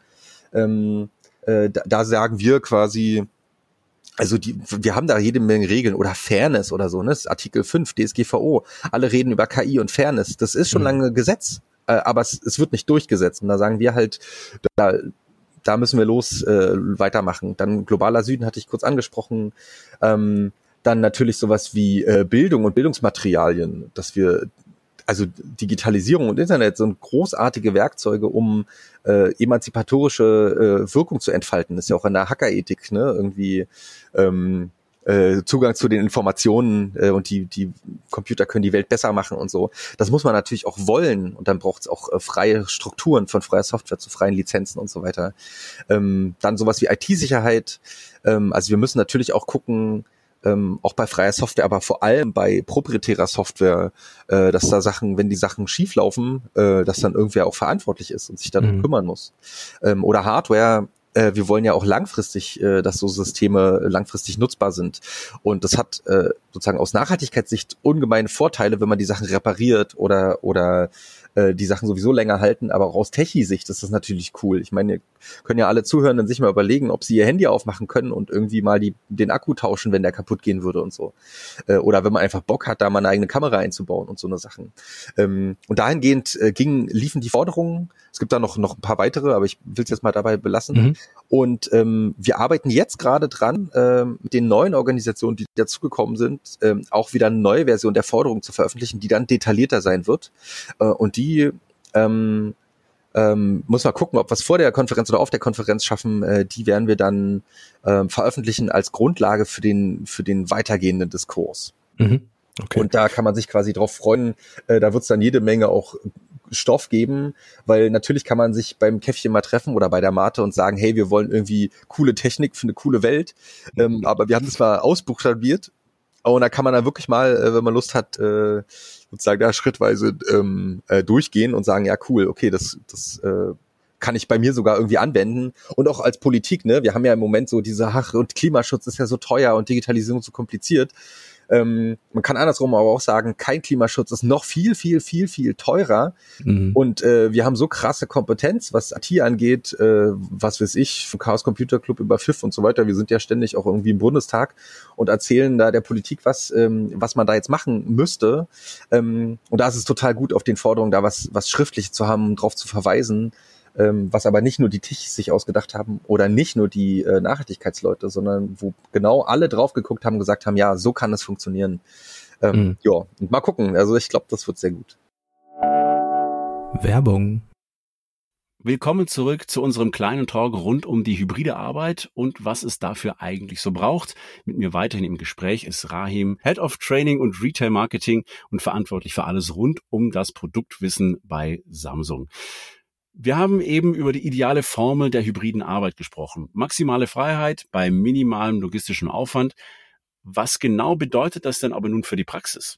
Ähm, äh, da, da sagen wir quasi, also die, wir haben da jede Menge Regeln oder Fairness oder so, ne? Das Artikel 5 DSGVO. Alle reden über KI und Fairness. Das ist schon mhm. lange Gesetz, äh, aber es, es wird nicht durchgesetzt. Und da sagen wir halt, da, da müssen wir los äh, weitermachen. Dann globaler Süden hatte ich kurz angesprochen. Ähm, dann natürlich sowas wie äh, Bildung und Bildungsmaterialien, dass wir also Digitalisierung und Internet sind großartige Werkzeuge, um äh, emanzipatorische äh, Wirkung zu entfalten. Das ist ja auch in der Hackerethik, ne? Irgendwie ähm, äh, Zugang zu den Informationen äh, und die, die Computer können die Welt besser machen und so. Das muss man natürlich auch wollen und dann braucht es auch äh, freie Strukturen von freier Software zu freien Lizenzen und so weiter. Ähm, dann sowas wie IT-Sicherheit. Ähm, also wir müssen natürlich auch gucken, ähm, auch bei freier Software, aber vor allem bei proprietärer Software, äh, dass da Sachen, wenn die Sachen schieflaufen, äh, dass dann irgendwer auch verantwortlich ist und sich darum mhm. kümmern muss. Ähm, oder Hardware, äh, wir wollen ja auch langfristig, äh, dass so Systeme langfristig nutzbar sind. Und das hat äh, sozusagen aus Nachhaltigkeitssicht ungemeine Vorteile, wenn man die Sachen repariert oder oder äh, die Sachen sowieso länger halten, aber auch aus Techie-Sicht ist das natürlich cool. Ich meine, können ja alle zuhören und sich mal überlegen, ob sie ihr Handy aufmachen können und irgendwie mal die, den Akku tauschen, wenn der kaputt gehen würde und so. Äh, oder wenn man einfach Bock hat, da mal eine eigene Kamera einzubauen und so eine Sachen. Ähm, und dahingehend äh, gingen, liefen die Forderungen. Es gibt da noch, noch ein paar weitere, aber ich will es jetzt mal dabei belassen. Mhm. Und ähm, wir arbeiten jetzt gerade dran, ähm, mit den neuen Organisationen, die dazugekommen sind, ähm, auch wieder eine neue Version der Forderung zu veröffentlichen, die dann detaillierter sein wird. Äh, und die ähm, ähm, muss man gucken, ob wir es vor der Konferenz oder auf der Konferenz schaffen. Äh, die werden wir dann ähm, veröffentlichen als Grundlage für den für den weitergehenden Diskurs. Mhm. Okay. Und da kann man sich quasi drauf freuen. Äh, da wird es dann jede Menge auch Stoff geben, weil natürlich kann man sich beim Käffchen mal treffen oder bei der Mate und sagen, hey, wir wollen irgendwie coole Technik für eine coole Welt, ähm, aber wir haben das mal ausbuchstabiert und da kann man dann wirklich mal, äh, wenn man Lust hat, äh, sozusagen da schrittweise ähm, äh, durchgehen und sagen, ja cool, okay, das, das äh, kann ich bei mir sogar irgendwie anwenden. Und auch als Politik, ne? Wir haben ja im Moment so diese, ach, und Klimaschutz ist ja so teuer und Digitalisierung so kompliziert. Ähm, man kann andersrum aber auch sagen, kein Klimaschutz ist noch viel, viel, viel, viel teurer. Mhm. Und äh, wir haben so krasse Kompetenz, was IT angeht, äh, was weiß ich, vom Chaos Computer Club über FIF und so weiter. Wir sind ja ständig auch irgendwie im Bundestag und erzählen da der Politik, was, ähm, was man da jetzt machen müsste. Ähm, und da ist es total gut, auf den Forderungen da was, was schriftlich zu haben, drauf zu verweisen was aber nicht nur die Tichs sich ausgedacht haben oder nicht nur die äh, Nachhaltigkeitsleute, sondern wo genau alle drauf geguckt haben, gesagt haben, ja, so kann es funktionieren. Ähm, mhm. Ja, und mal gucken. Also ich glaube, das wird sehr gut. Werbung. Willkommen zurück zu unserem kleinen Talk rund um die hybride Arbeit und was es dafür eigentlich so braucht. Mit mir weiterhin im Gespräch ist Rahim, Head of Training und Retail Marketing und verantwortlich für alles rund um das Produktwissen bei Samsung. Wir haben eben über die ideale Formel der hybriden Arbeit gesprochen. Maximale Freiheit bei minimalem logistischen Aufwand. Was genau bedeutet das denn aber nun für die Praxis?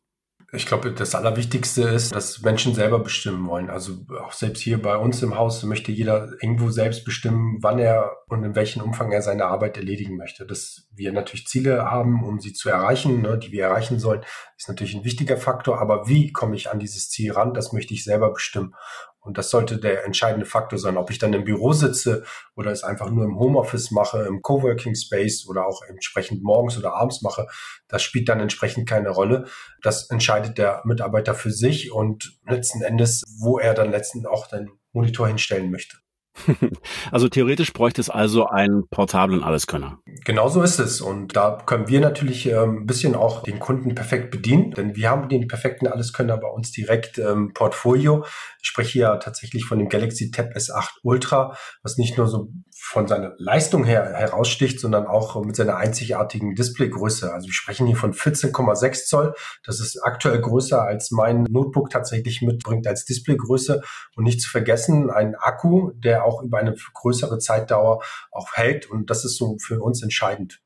Ich glaube, das Allerwichtigste ist, dass Menschen selber bestimmen wollen. Also auch selbst hier bei uns im Haus möchte jeder irgendwo selbst bestimmen, wann er und in welchem Umfang er seine Arbeit erledigen möchte. Dass wir natürlich Ziele haben, um sie zu erreichen, ne, die wir erreichen sollen, ist natürlich ein wichtiger Faktor. Aber wie komme ich an dieses Ziel ran, das möchte ich selber bestimmen. Und das sollte der entscheidende Faktor sein. Ob ich dann im Büro sitze oder es einfach nur im Homeoffice mache, im Coworking Space oder auch entsprechend morgens oder abends mache, das spielt dann entsprechend keine Rolle. Das entscheidet der Mitarbeiter für sich und letzten Endes, wo er dann letzten auch den Monitor hinstellen möchte. Also theoretisch bräuchte es also einen portablen Alleskönner. Genau so ist es. Und da können wir natürlich ähm, ein bisschen auch den Kunden perfekt bedienen, denn wir haben den perfekten Alleskönner bei uns direkt im ähm, Portfolio. Ich spreche hier tatsächlich von dem Galaxy Tab S8 Ultra, was nicht nur so von seiner Leistung her heraussticht, sondern auch mit seiner einzigartigen Displaygröße. Also wir sprechen hier von 14,6 Zoll. Das ist aktuell größer als mein Notebook tatsächlich mitbringt als Displaygröße. Und nicht zu vergessen, ein Akku, der auch über eine größere Zeitdauer auch hält. Und das ist so für uns entscheidend.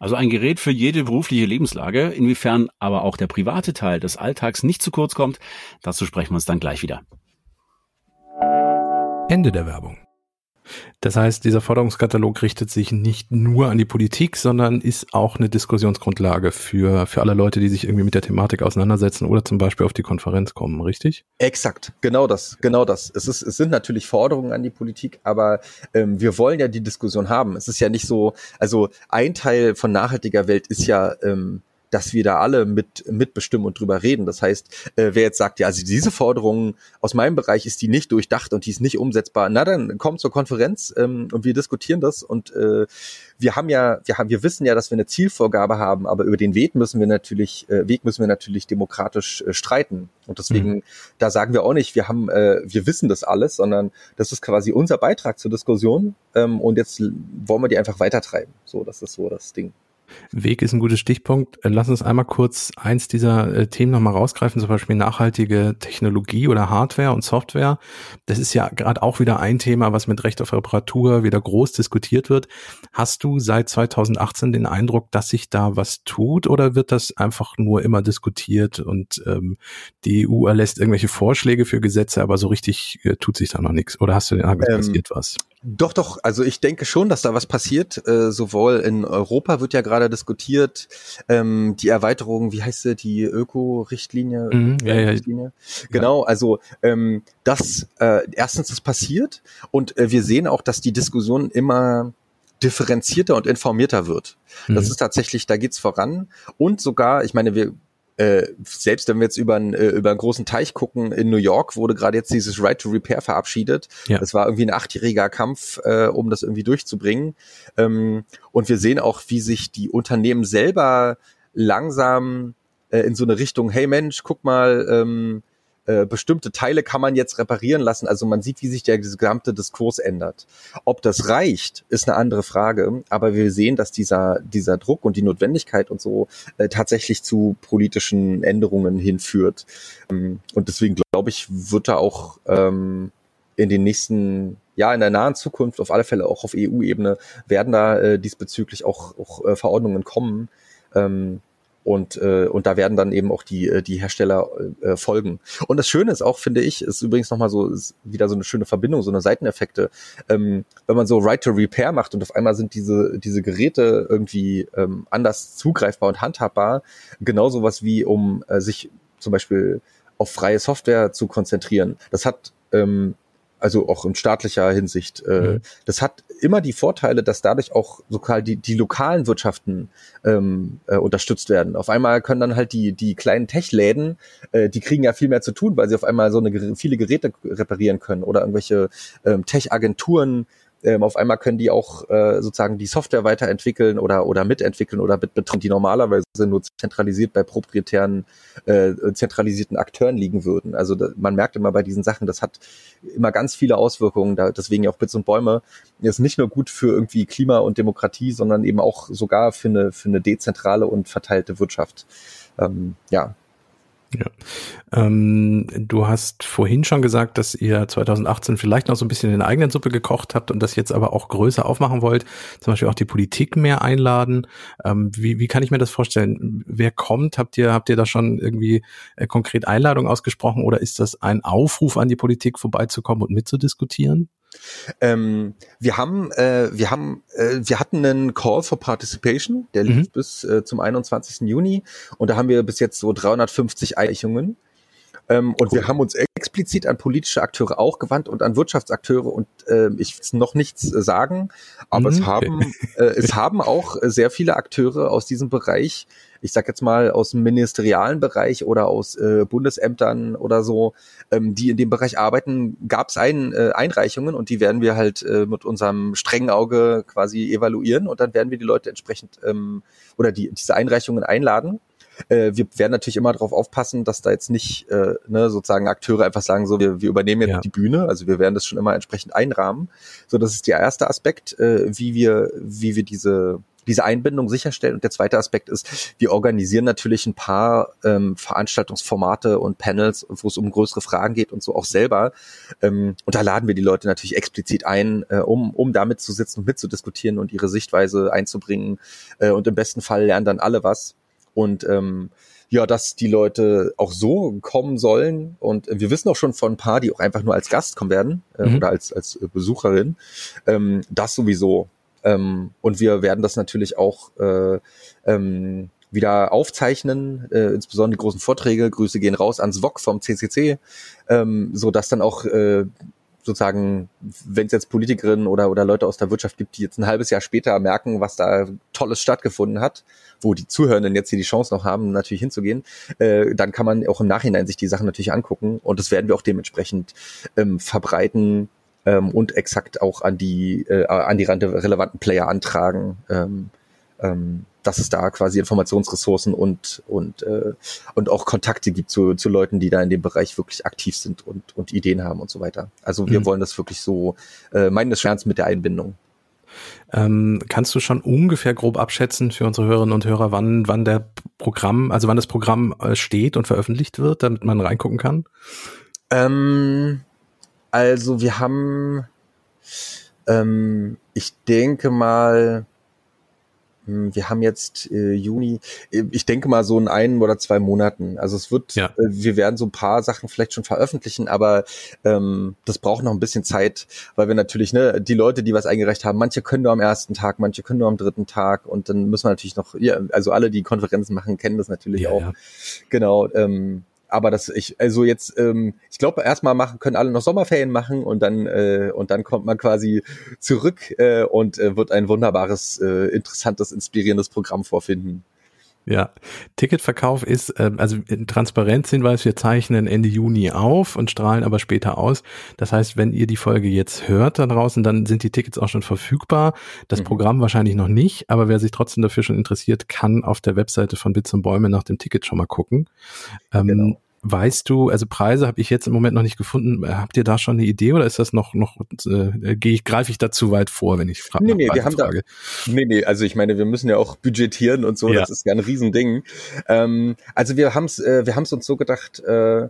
Also ein Gerät für jede berufliche Lebenslage, inwiefern aber auch der private Teil des Alltags nicht zu kurz kommt, dazu sprechen wir uns dann gleich wieder. Ende der Werbung. Das heißt, dieser Forderungskatalog richtet sich nicht nur an die Politik, sondern ist auch eine Diskussionsgrundlage für, für alle Leute, die sich irgendwie mit der Thematik auseinandersetzen oder zum Beispiel auf die Konferenz kommen, richtig? Exakt, genau das, genau das. Es, ist, es sind natürlich Forderungen an die Politik, aber ähm, wir wollen ja die Diskussion haben. Es ist ja nicht so, also ein Teil von nachhaltiger Welt ist ja ähm, dass wir da alle mit mitbestimmen und drüber reden. Das heißt, äh, wer jetzt sagt, ja, also diese Forderung aus meinem Bereich ist die nicht durchdacht und die ist nicht umsetzbar, na dann kommt zur Konferenz ähm, und wir diskutieren das und äh, wir haben ja, wir haben, wir wissen ja, dass wir eine Zielvorgabe haben, aber über den Weg müssen wir natürlich, äh, Weg müssen wir natürlich demokratisch äh, streiten. Und deswegen, mhm. da sagen wir auch nicht, wir haben, äh, wir wissen das alles, sondern das ist quasi unser Beitrag zur Diskussion ähm, und jetzt wollen wir die einfach weitertreiben. So, das ist so das Ding. Weg ist ein guter Stichpunkt. Äh, lass uns einmal kurz eins dieser äh, Themen nochmal rausgreifen, zum Beispiel nachhaltige Technologie oder Hardware und Software. Das ist ja gerade auch wieder ein Thema, was mit Recht auf Reparatur wieder groß diskutiert wird. Hast du seit 2018 den Eindruck, dass sich da was tut oder wird das einfach nur immer diskutiert und ähm, die EU erlässt irgendwelche Vorschläge für Gesetze, aber so richtig äh, tut sich da noch nichts? Oder hast du den Eindruck, ähm, passiert was? Doch, doch. Also ich denke schon, dass da was passiert. Äh, sowohl in Europa wird ja gerade diskutiert, ähm, die Erweiterung, wie heißt sie, die Öko-Richtlinie? Mhm, ja, ja. Richtlinie? Genau, also ähm, das äh, erstens ist passiert und äh, wir sehen auch, dass die Diskussion immer differenzierter und informierter wird. Das mhm. ist tatsächlich, da geht's voran. Und sogar, ich meine, wir äh, selbst wenn wir jetzt über, einen, äh, über einen großen Teich gucken, in New York wurde gerade jetzt dieses Right to Repair verabschiedet. Ja. Das war irgendwie ein achtjähriger Kampf, äh, um das irgendwie durchzubringen. Ähm, und wir sehen auch, wie sich die Unternehmen selber langsam äh, in so eine Richtung, hey Mensch, guck mal, ähm, äh, bestimmte Teile kann man jetzt reparieren lassen. Also man sieht, wie sich der gesamte Diskurs ändert. Ob das reicht, ist eine andere Frage. Aber wir sehen, dass dieser, dieser Druck und die Notwendigkeit und so äh, tatsächlich zu politischen Änderungen hinführt. Ähm, und deswegen glaube ich, wird da auch ähm, in den nächsten ja, in der nahen Zukunft, auf alle Fälle auch auf EU-Ebene, werden da äh, diesbezüglich auch, auch äh, Verordnungen kommen, ähm, und, äh, und da werden dann eben auch die, äh, die Hersteller äh, folgen. Und das Schöne ist auch, finde ich, ist übrigens nochmal so, ist wieder so eine schöne Verbindung, so eine Seiteneffekte. Ähm, wenn man so Right to Repair macht und auf einmal sind diese, diese Geräte irgendwie ähm, anders zugreifbar und handhabbar, genauso was wie um äh, sich zum Beispiel auf freie Software zu konzentrieren. Das hat ähm, also auch in staatlicher Hinsicht. Äh, mhm. Das hat immer die Vorteile, dass dadurch auch lokal die, die lokalen Wirtschaften ähm, äh, unterstützt werden. Auf einmal können dann halt die, die kleinen Tech-Läden, äh, die kriegen ja viel mehr zu tun, weil sie auf einmal so eine viele Geräte reparieren können oder irgendwelche ähm, Tech-Agenturen ähm, auf einmal können die auch äh, sozusagen die Software weiterentwickeln oder oder mitentwickeln oder betreuen, die normalerweise nur zentralisiert bei proprietären äh, zentralisierten Akteuren liegen würden. Also da, man merkt immer bei diesen Sachen, das hat immer ganz viele Auswirkungen. Da, deswegen auch Bits und Bäume ist nicht nur gut für irgendwie Klima und Demokratie, sondern eben auch sogar für eine für eine dezentrale und verteilte Wirtschaft. Ähm, ja, ja. Ähm, du hast vorhin schon gesagt, dass ihr 2018 vielleicht noch so ein bisschen in der eigenen Suppe gekocht habt und das jetzt aber auch größer aufmachen wollt, zum Beispiel auch die Politik mehr einladen. Ähm, wie, wie kann ich mir das vorstellen? Wer kommt? Habt ihr, habt ihr da schon irgendwie äh, konkret Einladung ausgesprochen oder ist das ein Aufruf an die Politik vorbeizukommen und mitzudiskutieren? Ähm, wir haben, äh, wir haben, äh, wir hatten einen Call for Participation, der lief mhm. bis äh, zum 21. Juni und da haben wir bis jetzt so 350 Eichungen. Ähm, und cool. wir haben uns explizit an politische Akteure auch gewandt und an Wirtschaftsakteure und äh, ich will noch nichts sagen, aber mhm. es haben äh, es haben auch sehr viele Akteure aus diesem Bereich ich sag jetzt mal aus dem ministerialen Bereich oder aus äh, Bundesämtern oder so, ähm, die in dem Bereich arbeiten, gab es ein, äh, Einreichungen und die werden wir halt äh, mit unserem strengen Auge quasi evaluieren und dann werden wir die Leute entsprechend ähm, oder die diese Einreichungen einladen äh, wir werden natürlich immer darauf aufpassen, dass da jetzt nicht äh, ne, sozusagen Akteure einfach sagen, so wir, wir übernehmen jetzt ja. die Bühne. Also wir werden das schon immer entsprechend einrahmen. So, das ist der erste Aspekt, äh, wie wir, wie wir diese diese Einbindung sicherstellen. Und der zweite Aspekt ist, wir organisieren natürlich ein paar ähm, Veranstaltungsformate und Panels, wo es um größere Fragen geht und so auch selber. Ähm, und da laden wir die Leute natürlich explizit ein, äh, um, um damit zu sitzen und mitzudiskutieren und ihre Sichtweise einzubringen. Äh, und im besten Fall lernen dann alle was und ähm, ja, dass die Leute auch so kommen sollen. Und wir wissen auch schon von ein paar, die auch einfach nur als Gast kommen werden äh, mhm. oder als, als Besucherin. Ähm, das sowieso. Ähm, und wir werden das natürlich auch äh, ähm, wieder aufzeichnen, äh, insbesondere die großen Vorträge. Grüße gehen raus ans VOG vom CCC, ähm, so dass dann auch äh, sozusagen, wenn es jetzt Politikerinnen oder, oder Leute aus der Wirtschaft gibt, die jetzt ein halbes Jahr später merken, was da Tolles stattgefunden hat, wo die Zuhörenden jetzt hier die Chance noch haben, natürlich hinzugehen, äh, dann kann man auch im Nachhinein sich die Sachen natürlich angucken und das werden wir auch dementsprechend ähm, verbreiten ähm, und exakt auch an die, äh, an die relevanten Player antragen. Ähm, ähm, dass es da quasi Informationsressourcen und und äh, und auch Kontakte gibt zu, zu Leuten, die da in dem Bereich wirklich aktiv sind und und Ideen haben und so weiter. Also wir mhm. wollen das wirklich so äh, meinen das ernst mit der Einbindung. Ähm, kannst du schon ungefähr grob abschätzen für unsere Hörerinnen und Hörer, wann wann der Programm, also wann das Programm äh, steht und veröffentlicht wird, damit man reingucken kann? Ähm, also wir haben, ähm, ich denke mal, hm, wir haben jetzt äh, Juni, äh, ich denke mal so in ein oder zwei Monaten. Also es wird, ja. äh, wir werden so ein paar Sachen vielleicht schon veröffentlichen, aber ähm, das braucht noch ein bisschen Zeit, weil wir natürlich, ne, die Leute, die was eingereicht haben, manche können nur am ersten Tag, manche können nur am dritten Tag und dann müssen wir natürlich noch, ja, also alle, die Konferenzen machen, kennen das natürlich ja, auch. Ja. Genau. Ähm, aber das ich also jetzt ähm, ich glaube erstmal machen können alle noch Sommerferien machen und dann äh, und dann kommt man quasi zurück äh, und äh, wird ein wunderbares äh, interessantes inspirierendes Programm vorfinden. Ja, Ticketverkauf ist, äh, also Transparenzhinweis, wir zeichnen Ende Juni auf und strahlen aber später aus. Das heißt, wenn ihr die Folge jetzt hört da draußen, dann sind die Tickets auch schon verfügbar. Das mhm. Programm wahrscheinlich noch nicht, aber wer sich trotzdem dafür schon interessiert, kann auf der Webseite von Bits und Bäume nach dem Ticket schon mal gucken. Ähm, genau. Weißt du, also Preise habe ich jetzt im Moment noch nicht gefunden. Habt ihr da schon eine Idee oder ist das noch noch äh, gehe ich greife ich da zu weit vor, wenn ich frage? Nee, nee, wir haben frage. da Nee, nee, also ich meine, wir müssen ja auch budgetieren und so, ja. das ist ja ein Riesending. Ähm, also wir haben es äh, wir haben es uns so gedacht, äh,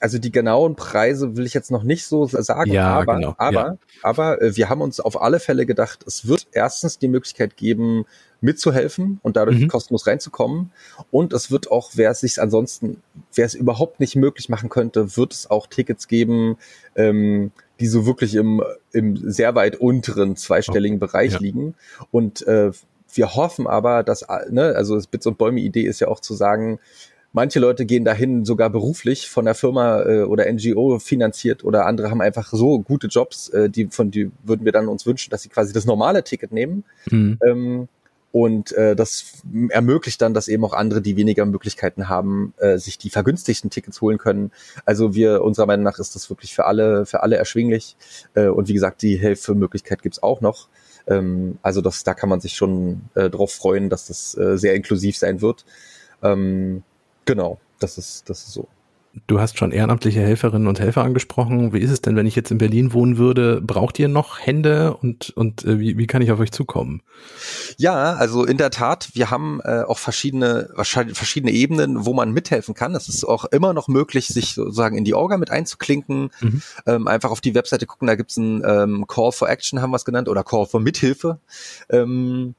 also die genauen Preise will ich jetzt noch nicht so sagen, ja, aber, genau. aber, ja. aber äh, wir haben uns auf alle Fälle gedacht, es wird erstens die Möglichkeit geben, mitzuhelfen und dadurch mhm. kostenlos reinzukommen. Und es wird auch, wer es sich ansonsten, wer es überhaupt nicht möglich machen könnte, wird es auch Tickets geben, ähm, die so wirklich im, im sehr weit unteren zweistelligen oh, Bereich ja. liegen. Und äh, wir hoffen aber, dass, ne, also das Bits und Bäume Idee ist ja auch zu sagen, Manche Leute gehen dahin sogar beruflich von der Firma äh, oder NGO finanziert oder andere haben einfach so gute Jobs, äh, die von die würden wir dann uns wünschen, dass sie quasi das normale Ticket nehmen. Mhm. Ähm, und äh, das ermöglicht dann, dass eben auch andere, die weniger Möglichkeiten haben, äh, sich die vergünstigten Tickets holen können. Also wir, unserer Meinung nach, ist das wirklich für alle, für alle erschwinglich. Äh, und wie gesagt, die Hilfemöglichkeit gibt's auch noch. Ähm, also das, da kann man sich schon äh, drauf freuen, dass das äh, sehr inklusiv sein wird. Ähm, genau, das ist, das ist so. Du hast schon ehrenamtliche Helferinnen und Helfer angesprochen. Wie ist es denn, wenn ich jetzt in Berlin wohnen würde? Braucht ihr noch Hände und, und äh, wie, wie kann ich auf euch zukommen? Ja, also in der Tat, wir haben äh, auch verschiedene, wahrscheinlich verschiedene Ebenen, wo man mithelfen kann. Es ist auch immer noch möglich, sich sozusagen in die Orga mit einzuklinken. Mhm. Ähm, einfach auf die Webseite gucken, da gibt's ein ähm, Call for Action, haben wir es genannt, oder Call for Mithilfe. Ähm,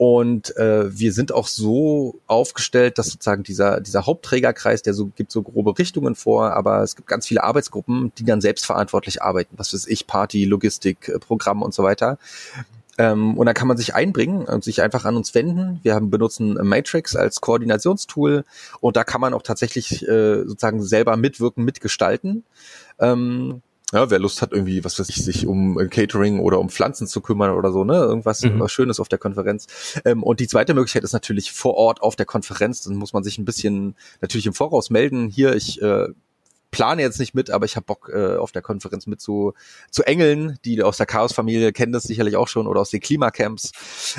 und äh, wir sind auch so aufgestellt, dass sozusagen dieser, dieser Hauptträgerkreis, der so gibt so grobe Richtungen vor, aber es gibt ganz viele Arbeitsgruppen, die dann selbstverantwortlich arbeiten. Was weiß ich, Party, Logistik, äh, Programm und so weiter. Ähm, und dann kann man sich einbringen und sich einfach an uns wenden. Wir haben benutzen Matrix als Koordinationstool und da kann man auch tatsächlich äh, sozusagen selber mitwirken, mitgestalten. Ähm, ja, wer Lust hat, irgendwie, was weiß ich, sich um Catering oder um Pflanzen zu kümmern oder so, ne? Irgendwas mhm. was Schönes auf der Konferenz. Ähm, und die zweite Möglichkeit ist natürlich vor Ort auf der Konferenz. Dann muss man sich ein bisschen natürlich im Voraus melden. Hier, ich äh, plane jetzt nicht mit, aber ich habe Bock äh, auf der Konferenz mit zu, zu Engeln, die aus der Chaos-Familie kennen das sicherlich auch schon oder aus den Klimacamps.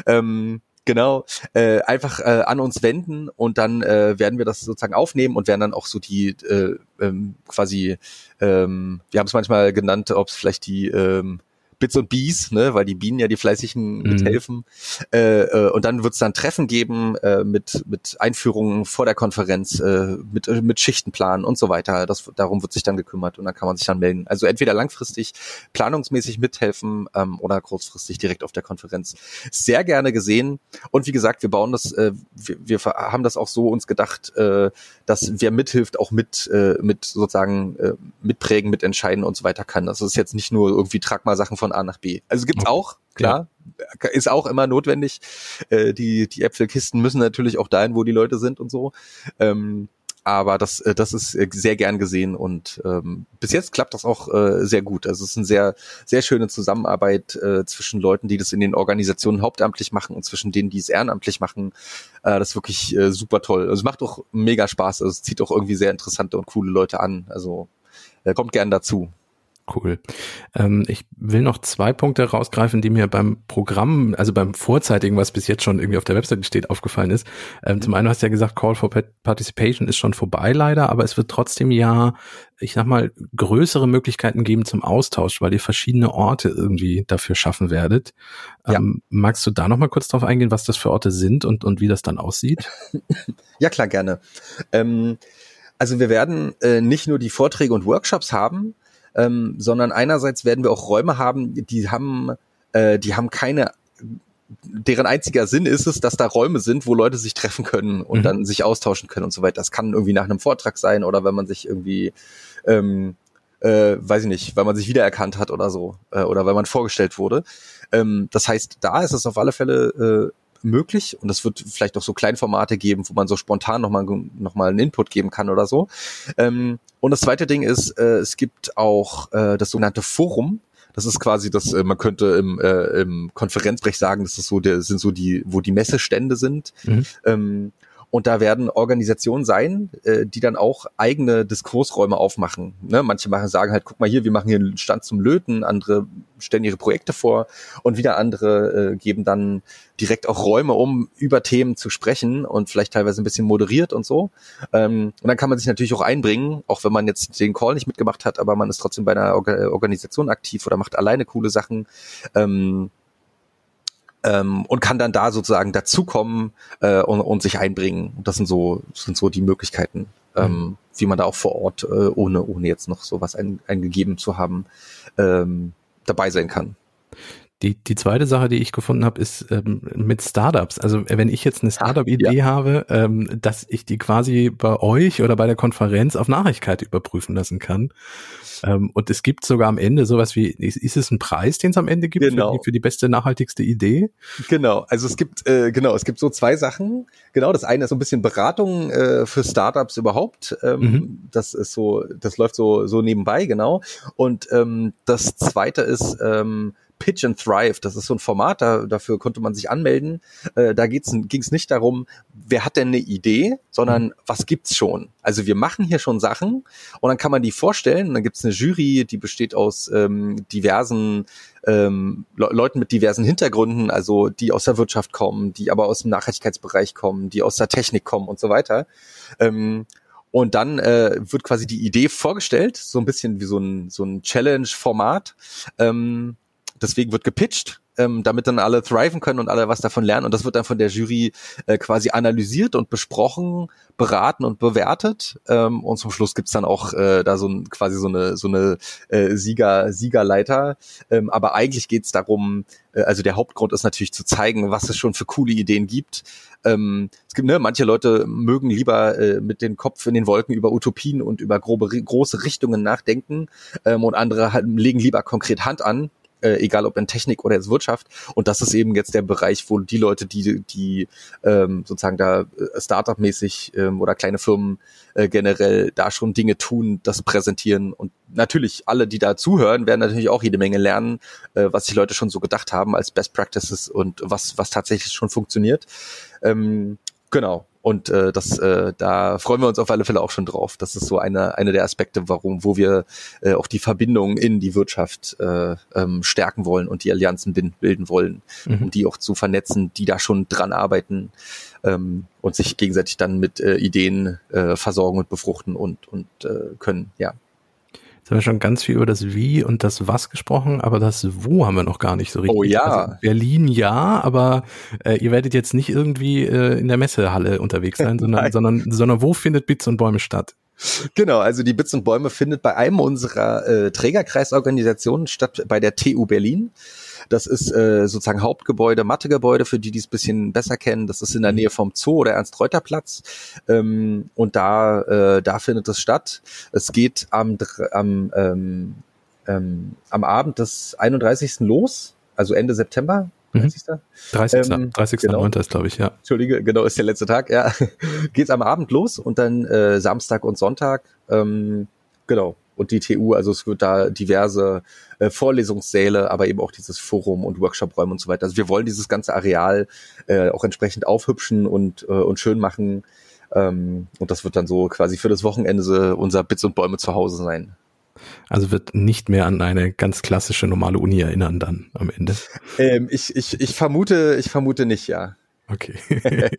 Ähm, Genau, äh, einfach äh, an uns wenden und dann äh, werden wir das sozusagen aufnehmen und werden dann auch so die äh, ähm, quasi, ähm, wir haben es manchmal genannt, ob es vielleicht die ähm, Bits und Bees, ne, weil die Bienen ja die fleißigen mhm. mithelfen. Äh, äh, und dann wird es dann Treffen geben äh, mit, mit Einführungen vor der Konferenz, äh, mit, äh, mit Schichtenplan und so weiter. Das, darum wird sich dann gekümmert und dann kann man sich dann melden. Also entweder langfristig planungsmäßig mithelfen ähm, oder kurzfristig direkt auf der Konferenz. Sehr gerne gesehen. Und wie gesagt, wir bauen das, äh, wir, wir haben das auch so uns gedacht, äh, dass wer mithilft, auch mit, äh, mit sozusagen äh, mitprägen, mitentscheiden und so weiter kann. Das ist jetzt nicht nur irgendwie trag mal Sachen von von A nach B. Also gibt's auch, klar, ja. ist auch immer notwendig. Äh, die, die Äpfelkisten müssen natürlich auch dahin, wo die Leute sind und so. Ähm, aber das, äh, das ist äh, sehr gern gesehen und ähm, bis jetzt klappt das auch äh, sehr gut. Also es ist eine sehr, sehr schöne Zusammenarbeit äh, zwischen Leuten, die das in den Organisationen hauptamtlich machen und zwischen denen, die es ehrenamtlich machen. Äh, das ist wirklich äh, super toll. Also es macht auch mega Spaß. Also es zieht auch irgendwie sehr interessante und coole Leute an. Also äh, kommt gern dazu. Cool. Ähm, ich will noch zwei Punkte rausgreifen, die mir beim Programm, also beim Vorzeitigen, was bis jetzt schon irgendwie auf der Webseite steht, aufgefallen ist. Ähm, zum einen hast du ja gesagt, Call for Participation ist schon vorbei leider, aber es wird trotzdem ja, ich sag mal, größere Möglichkeiten geben zum Austausch, weil ihr verschiedene Orte irgendwie dafür schaffen werdet. Ja. Ähm, magst du da noch mal kurz drauf eingehen, was das für Orte sind und, und wie das dann aussieht? Ja, klar, gerne. Ähm, also wir werden äh, nicht nur die Vorträge und Workshops haben, ähm, sondern einerseits werden wir auch Räume haben, die haben, äh, die haben keine deren einziger Sinn ist es, dass da Räume sind, wo Leute sich treffen können und mhm. dann sich austauschen können und so weiter. Das kann irgendwie nach einem Vortrag sein oder wenn man sich irgendwie, ähm, äh, weiß ich nicht, weil man sich wiedererkannt hat oder so äh, oder weil man vorgestellt wurde. Ähm, das heißt, da ist es auf alle Fälle äh, möglich und es wird vielleicht auch so Kleinformate geben, wo man so spontan nochmal noch mal einen Input geben kann oder so. Ähm, und das zweite Ding ist, äh, es gibt auch äh, das sogenannte Forum. Das ist quasi das, äh, man könnte im, äh, im Konferenzbrech sagen, das ist so der, sind so die, wo die Messestände sind. Mhm. Ähm, und da werden Organisationen sein, äh, die dann auch eigene Diskursräume aufmachen. Ne? Manche machen, sagen halt, guck mal hier, wir machen hier einen Stand zum Löten, andere stellen ihre Projekte vor und wieder andere äh, geben dann direkt auch Räume, um über Themen zu sprechen und vielleicht teilweise ein bisschen moderiert und so. Ähm, und dann kann man sich natürlich auch einbringen, auch wenn man jetzt den Call nicht mitgemacht hat, aber man ist trotzdem bei einer Orga Organisation aktiv oder macht alleine coole Sachen. Ähm, ähm, und kann dann da sozusagen dazukommen äh, und, und sich einbringen. Das sind so sind so die Möglichkeiten, ähm, mhm. wie man da auch vor Ort äh, ohne ohne jetzt noch sowas ein, eingegeben zu haben ähm, dabei sein kann. Die, die zweite Sache, die ich gefunden habe, ist ähm, mit Startups. Also wenn ich jetzt eine Startup-Idee ja. habe, ähm, dass ich die quasi bei euch oder bei der Konferenz auf Nachrichkeit überprüfen lassen kann. Ähm, und es gibt sogar am Ende sowas wie, ist, ist es ein Preis, den es am Ende gibt genau. für, die, für die beste, nachhaltigste Idee? Genau, also es gibt, äh, genau, es gibt so zwei Sachen. Genau, das eine ist so ein bisschen Beratung äh, für Startups überhaupt. Ähm, mhm. Das ist so, das läuft so, so nebenbei, genau. Und ähm, das zweite ist ähm, Pitch and Thrive. Das ist so ein Format, da, dafür konnte man sich anmelden. Äh, da ging es nicht darum, wer hat denn eine Idee, sondern mhm. was gibt's schon. Also wir machen hier schon Sachen und dann kann man die vorstellen. Und dann gibt's eine Jury, die besteht aus ähm, diversen ähm, Le Leuten mit diversen Hintergründen, also die aus der Wirtschaft kommen, die aber aus dem Nachhaltigkeitsbereich kommen, die aus der Technik kommen und so weiter. Ähm, und dann äh, wird quasi die Idee vorgestellt, so ein bisschen wie so ein, so ein Challenge-Format. Ähm, deswegen wird gepitcht, ähm, damit dann alle thriven können und alle was davon lernen. Und das wird dann von der Jury äh, quasi analysiert und besprochen, beraten und bewertet. Ähm, und zum Schluss gibt's dann auch äh, da so ein, quasi so eine, so eine äh, Sieger, Siegerleiter. Ähm, aber eigentlich geht's darum, äh, also der Hauptgrund ist natürlich zu zeigen, was es schon für coole Ideen gibt. Ähm, es gibt, ne, manche Leute mögen lieber äh, mit dem Kopf in den Wolken über Utopien und über grobe, große Richtungen nachdenken ähm, und andere halt, legen lieber konkret Hand an äh, egal ob in Technik oder in Wirtschaft. Und das ist eben jetzt der Bereich, wo die Leute, die, die ähm, sozusagen da äh, Startup-mäßig ähm, oder kleine Firmen äh, generell da schon Dinge tun, das präsentieren. Und natürlich alle, die da zuhören, werden natürlich auch jede Menge lernen, äh, was die Leute schon so gedacht haben als Best Practices und was, was tatsächlich schon funktioniert. Ähm, genau. Und äh, das, äh, da freuen wir uns auf alle Fälle auch schon drauf. Das ist so eine, eine der Aspekte, warum, wo wir äh, auch die Verbindung in die Wirtschaft äh, ähm, stärken wollen und die Allianzen bilden wollen, mhm. um die auch zu vernetzen, die da schon dran arbeiten ähm, und sich gegenseitig dann mit äh, Ideen äh, versorgen und befruchten und, und äh, können, ja. Jetzt haben wir schon ganz viel über das Wie und das Was gesprochen, aber das Wo haben wir noch gar nicht so richtig. Oh ja. Also Berlin ja, aber äh, ihr werdet jetzt nicht irgendwie äh, in der Messehalle unterwegs sein, sondern, sondern, sondern wo findet Bits und Bäume statt? Genau, also die Bits und Bäume findet bei einem unserer äh, Trägerkreisorganisationen statt, bei der TU Berlin. Das ist äh, sozusagen Hauptgebäude, Mathegebäude, für die, die es bisschen besser kennen. Das ist in der mhm. Nähe vom Zoo oder Ernst-Reuter-Platz. Ähm, und da, äh, da findet es statt. Es geht am, am, ähm, ähm, am Abend des 31. los, also Ende September. 30. Mhm. 30. Ähm, 30. Genau. 9. ist, glaube ich, ja. Entschuldige, genau, ist der letzte Tag, ja. Geht's am Abend los und dann äh, Samstag und Sonntag. Ähm, genau und die TU. Also es wird da diverse äh, Vorlesungssäle, aber eben auch dieses Forum und Workshopräume und so weiter. Also wir wollen dieses ganze Areal äh, auch entsprechend aufhübschen und, äh, und schön machen. Ähm, und das wird dann so quasi für das Wochenende unser Bits und Bäume zu Hause sein. Also wird nicht mehr an eine ganz klassische normale Uni erinnern dann am Ende. Ähm, ich, ich, ich vermute, ich vermute nicht, ja. Okay.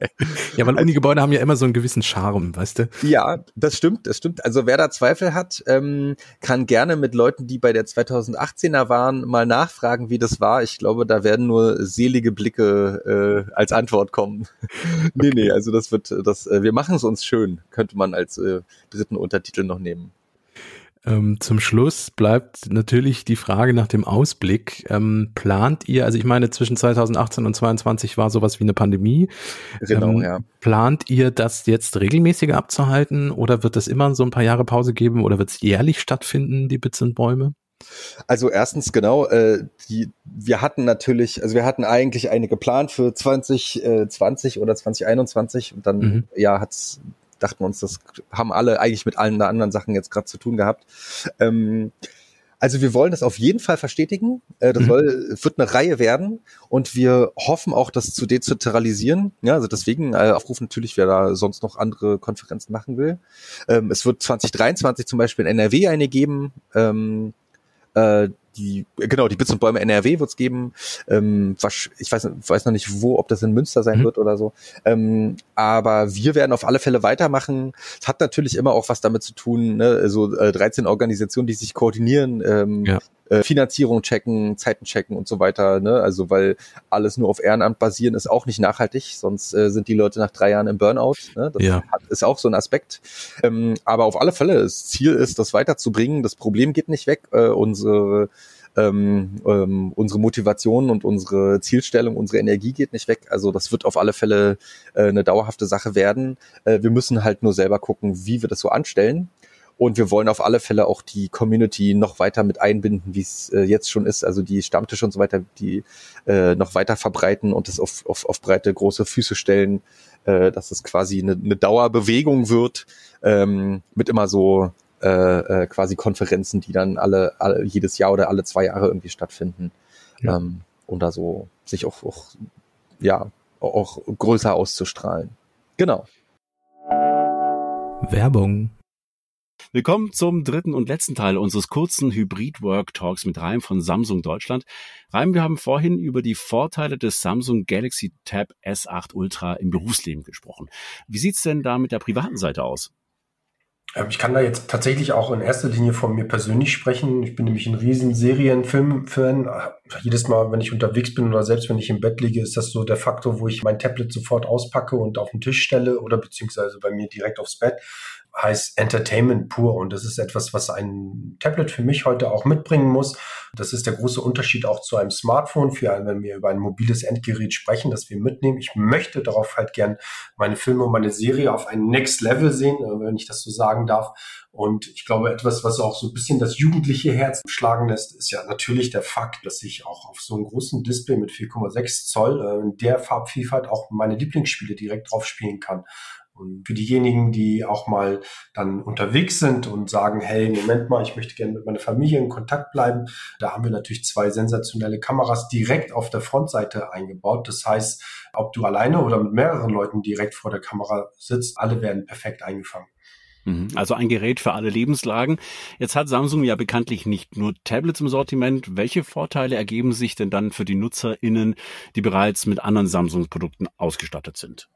ja, weil Uni-Gebäude haben ja immer so einen gewissen Charme, weißt du? Ja, das stimmt, das stimmt. Also wer da Zweifel hat, ähm, kann gerne mit Leuten, die bei der 2018er waren, mal nachfragen, wie das war. Ich glaube, da werden nur selige Blicke äh, als Antwort kommen. nee, okay. nee, also das wird, das, äh, wir machen es uns schön, könnte man als äh, dritten Untertitel noch nehmen. Ähm, zum Schluss bleibt natürlich die Frage nach dem Ausblick. Ähm, plant ihr, also ich meine, zwischen 2018 und 2022 war sowas wie eine Pandemie. Genau, ähm, ja. Plant ihr das jetzt regelmäßiger abzuhalten oder wird es immer so ein paar Jahre Pause geben oder wird es jährlich stattfinden, die Bits und Bäume? Also erstens genau, äh, die, wir hatten natürlich, also wir hatten eigentlich eine geplant für 2020 äh, oder 2021 und dann mhm. ja hat's dachten wir uns, das haben alle eigentlich mit allen anderen Sachen jetzt gerade zu tun gehabt. Ähm, also wir wollen das auf jeden Fall verstetigen. Äh, das mhm. soll, wird eine Reihe werden und wir hoffen auch, das zu dezentralisieren. Ja, also deswegen äh, aufrufen natürlich, wer da sonst noch andere Konferenzen machen will. Ähm, es wird 2023 zum Beispiel in NRW eine geben. Ähm, äh, die, genau, die Bits und Bäume NRW wird's geben. Ähm, was, ich weiß, weiß noch nicht wo, ob das in Münster sein mhm. wird oder so. Ähm, aber wir werden auf alle Fälle weitermachen. Es hat natürlich immer auch was damit zu tun, ne? so äh, 13 Organisationen, die sich koordinieren. Ähm, ja. Äh, Finanzierung checken, Zeiten checken und so weiter. Ne? Also weil alles nur auf Ehrenamt basieren ist auch nicht nachhaltig, sonst äh, sind die Leute nach drei Jahren im Burnout. Ne? Das ja. hat, ist auch so ein Aspekt. Ähm, aber auf alle Fälle, das Ziel ist, das weiterzubringen. Das Problem geht nicht weg. Äh, unsere ähm, ähm, unsere Motivation und unsere Zielstellung, unsere Energie geht nicht weg. Also das wird auf alle Fälle äh, eine dauerhafte Sache werden. Äh, wir müssen halt nur selber gucken, wie wir das so anstellen. Und wir wollen auf alle Fälle auch die Community noch weiter mit einbinden, wie es äh, jetzt schon ist. Also die Stammtische und so weiter, die äh, noch weiter verbreiten und das auf, auf, auf breite, große Füße stellen, äh, dass es quasi eine, eine Dauerbewegung wird, ähm, mit immer so äh, äh, quasi Konferenzen, die dann alle, alle jedes Jahr oder alle zwei Jahre irgendwie stattfinden. Ja. Ähm, um da so sich auch, auch ja auch größer auszustrahlen. Genau. Werbung. Willkommen zum dritten und letzten Teil unseres kurzen Hybrid-Work-Talks mit Reim von Samsung Deutschland. Reim, wir haben vorhin über die Vorteile des Samsung Galaxy Tab S8 Ultra im Berufsleben gesprochen. Wie sieht's denn da mit der privaten Seite aus? Ähm, ich kann da jetzt tatsächlich auch in erster Linie von mir persönlich sprechen. Ich bin nämlich ein riesen Serienfilm-Fan. Jedes Mal, wenn ich unterwegs bin oder selbst wenn ich im Bett liege, ist das so der Faktor, wo ich mein Tablet sofort auspacke und auf den Tisch stelle oder beziehungsweise bei mir direkt aufs Bett heißt Entertainment pur und das ist etwas, was ein Tablet für mich heute auch mitbringen muss. Das ist der große Unterschied auch zu einem Smartphone, für einen, wenn wir über ein mobiles Endgerät sprechen, das wir mitnehmen. Ich möchte darauf halt gern meine Filme und meine Serie auf ein Next Level sehen, äh, wenn ich das so sagen darf. Und ich glaube, etwas, was auch so ein bisschen das jugendliche Herz schlagen lässt, ist ja natürlich der Fakt, dass ich auch auf so einem großen Display mit 4,6 Zoll äh, in der Farbvielfalt auch meine Lieblingsspiele direkt drauf spielen kann. Und für diejenigen, die auch mal dann unterwegs sind und sagen, hey, Moment mal, ich möchte gerne mit meiner Familie in Kontakt bleiben, da haben wir natürlich zwei sensationelle Kameras direkt auf der Frontseite eingebaut. Das heißt, ob du alleine oder mit mehreren Leuten direkt vor der Kamera sitzt, alle werden perfekt eingefangen. Mhm. Also ein Gerät für alle Lebenslagen. Jetzt hat Samsung ja bekanntlich nicht nur Tablets im Sortiment. Welche Vorteile ergeben sich denn dann für die NutzerInnen, die bereits mit anderen Samsung-Produkten ausgestattet sind?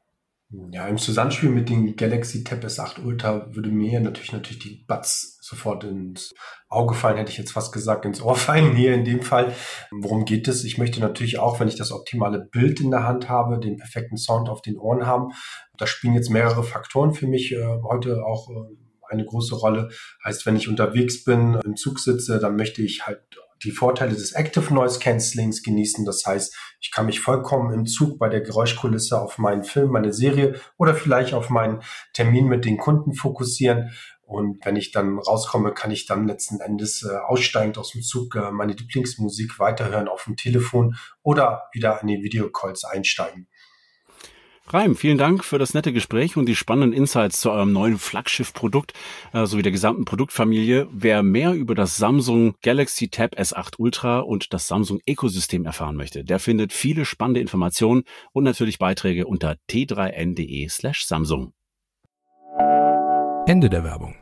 Ja, im Zusammenspiel mit dem Galaxy Tab S8 Ultra würde mir natürlich natürlich die Buds sofort ins Auge fallen, hätte ich jetzt fast gesagt, ins Ohr fallen hier in dem Fall. Worum geht es? Ich möchte natürlich auch, wenn ich das optimale Bild in der Hand habe, den perfekten Sound auf den Ohren haben. Da spielen jetzt mehrere Faktoren für mich äh, heute auch äh, eine große Rolle. Heißt, wenn ich unterwegs bin, im Zug sitze, dann möchte ich halt die Vorteile des Active Noise Cancellings genießen. Das heißt, ich kann mich vollkommen im Zug bei der Geräuschkulisse auf meinen Film, meine Serie oder vielleicht auf meinen Termin mit den Kunden fokussieren. Und wenn ich dann rauskomme, kann ich dann letzten Endes äh, aussteigend aus dem Zug äh, meine Lieblingsmusik weiterhören auf dem Telefon oder wieder in die Videocalls einsteigen. Reim, vielen Dank für das nette Gespräch und die spannenden Insights zu eurem neuen Flaggschiff-Produkt äh, sowie der gesamten Produktfamilie. Wer mehr über das Samsung Galaxy Tab S8 Ultra und das Samsung Ökosystem erfahren möchte, der findet viele spannende Informationen und natürlich Beiträge unter t3n.de slash Samsung. Ende der Werbung.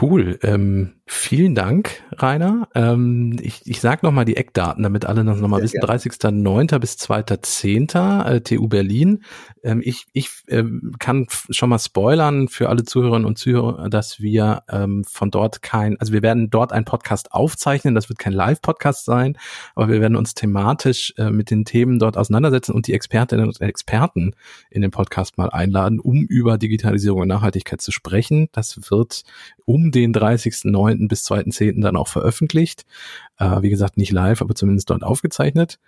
Cool. Ähm, vielen Dank, Rainer. Ähm, ich ich sage nochmal die Eckdaten, damit alle das nochmal wissen. 30.09. bis 2.10. Äh, TU Berlin. Ähm, ich ich ähm, kann schon mal spoilern für alle Zuhörerinnen und Zuhörer, dass wir ähm, von dort kein, also wir werden dort einen Podcast aufzeichnen. Das wird kein Live-Podcast sein, aber wir werden uns thematisch äh, mit den Themen dort auseinandersetzen und die Expertinnen und Experten in den Podcast mal einladen, um über Digitalisierung und Nachhaltigkeit zu sprechen. Das wird um den 30.09. bis 2.10. dann auch veröffentlicht. Äh, wie gesagt, nicht live, aber zumindest dort aufgezeichnet.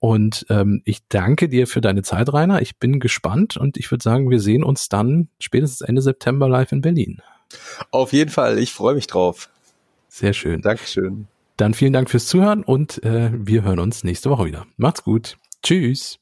Und ähm, ich danke dir für deine Zeit, Rainer. Ich bin gespannt und ich würde sagen, wir sehen uns dann spätestens Ende September live in Berlin. Auf jeden Fall, ich freue mich drauf. Sehr schön. Dankeschön. Dann vielen Dank fürs Zuhören und äh, wir hören uns nächste Woche wieder. Macht's gut. Tschüss.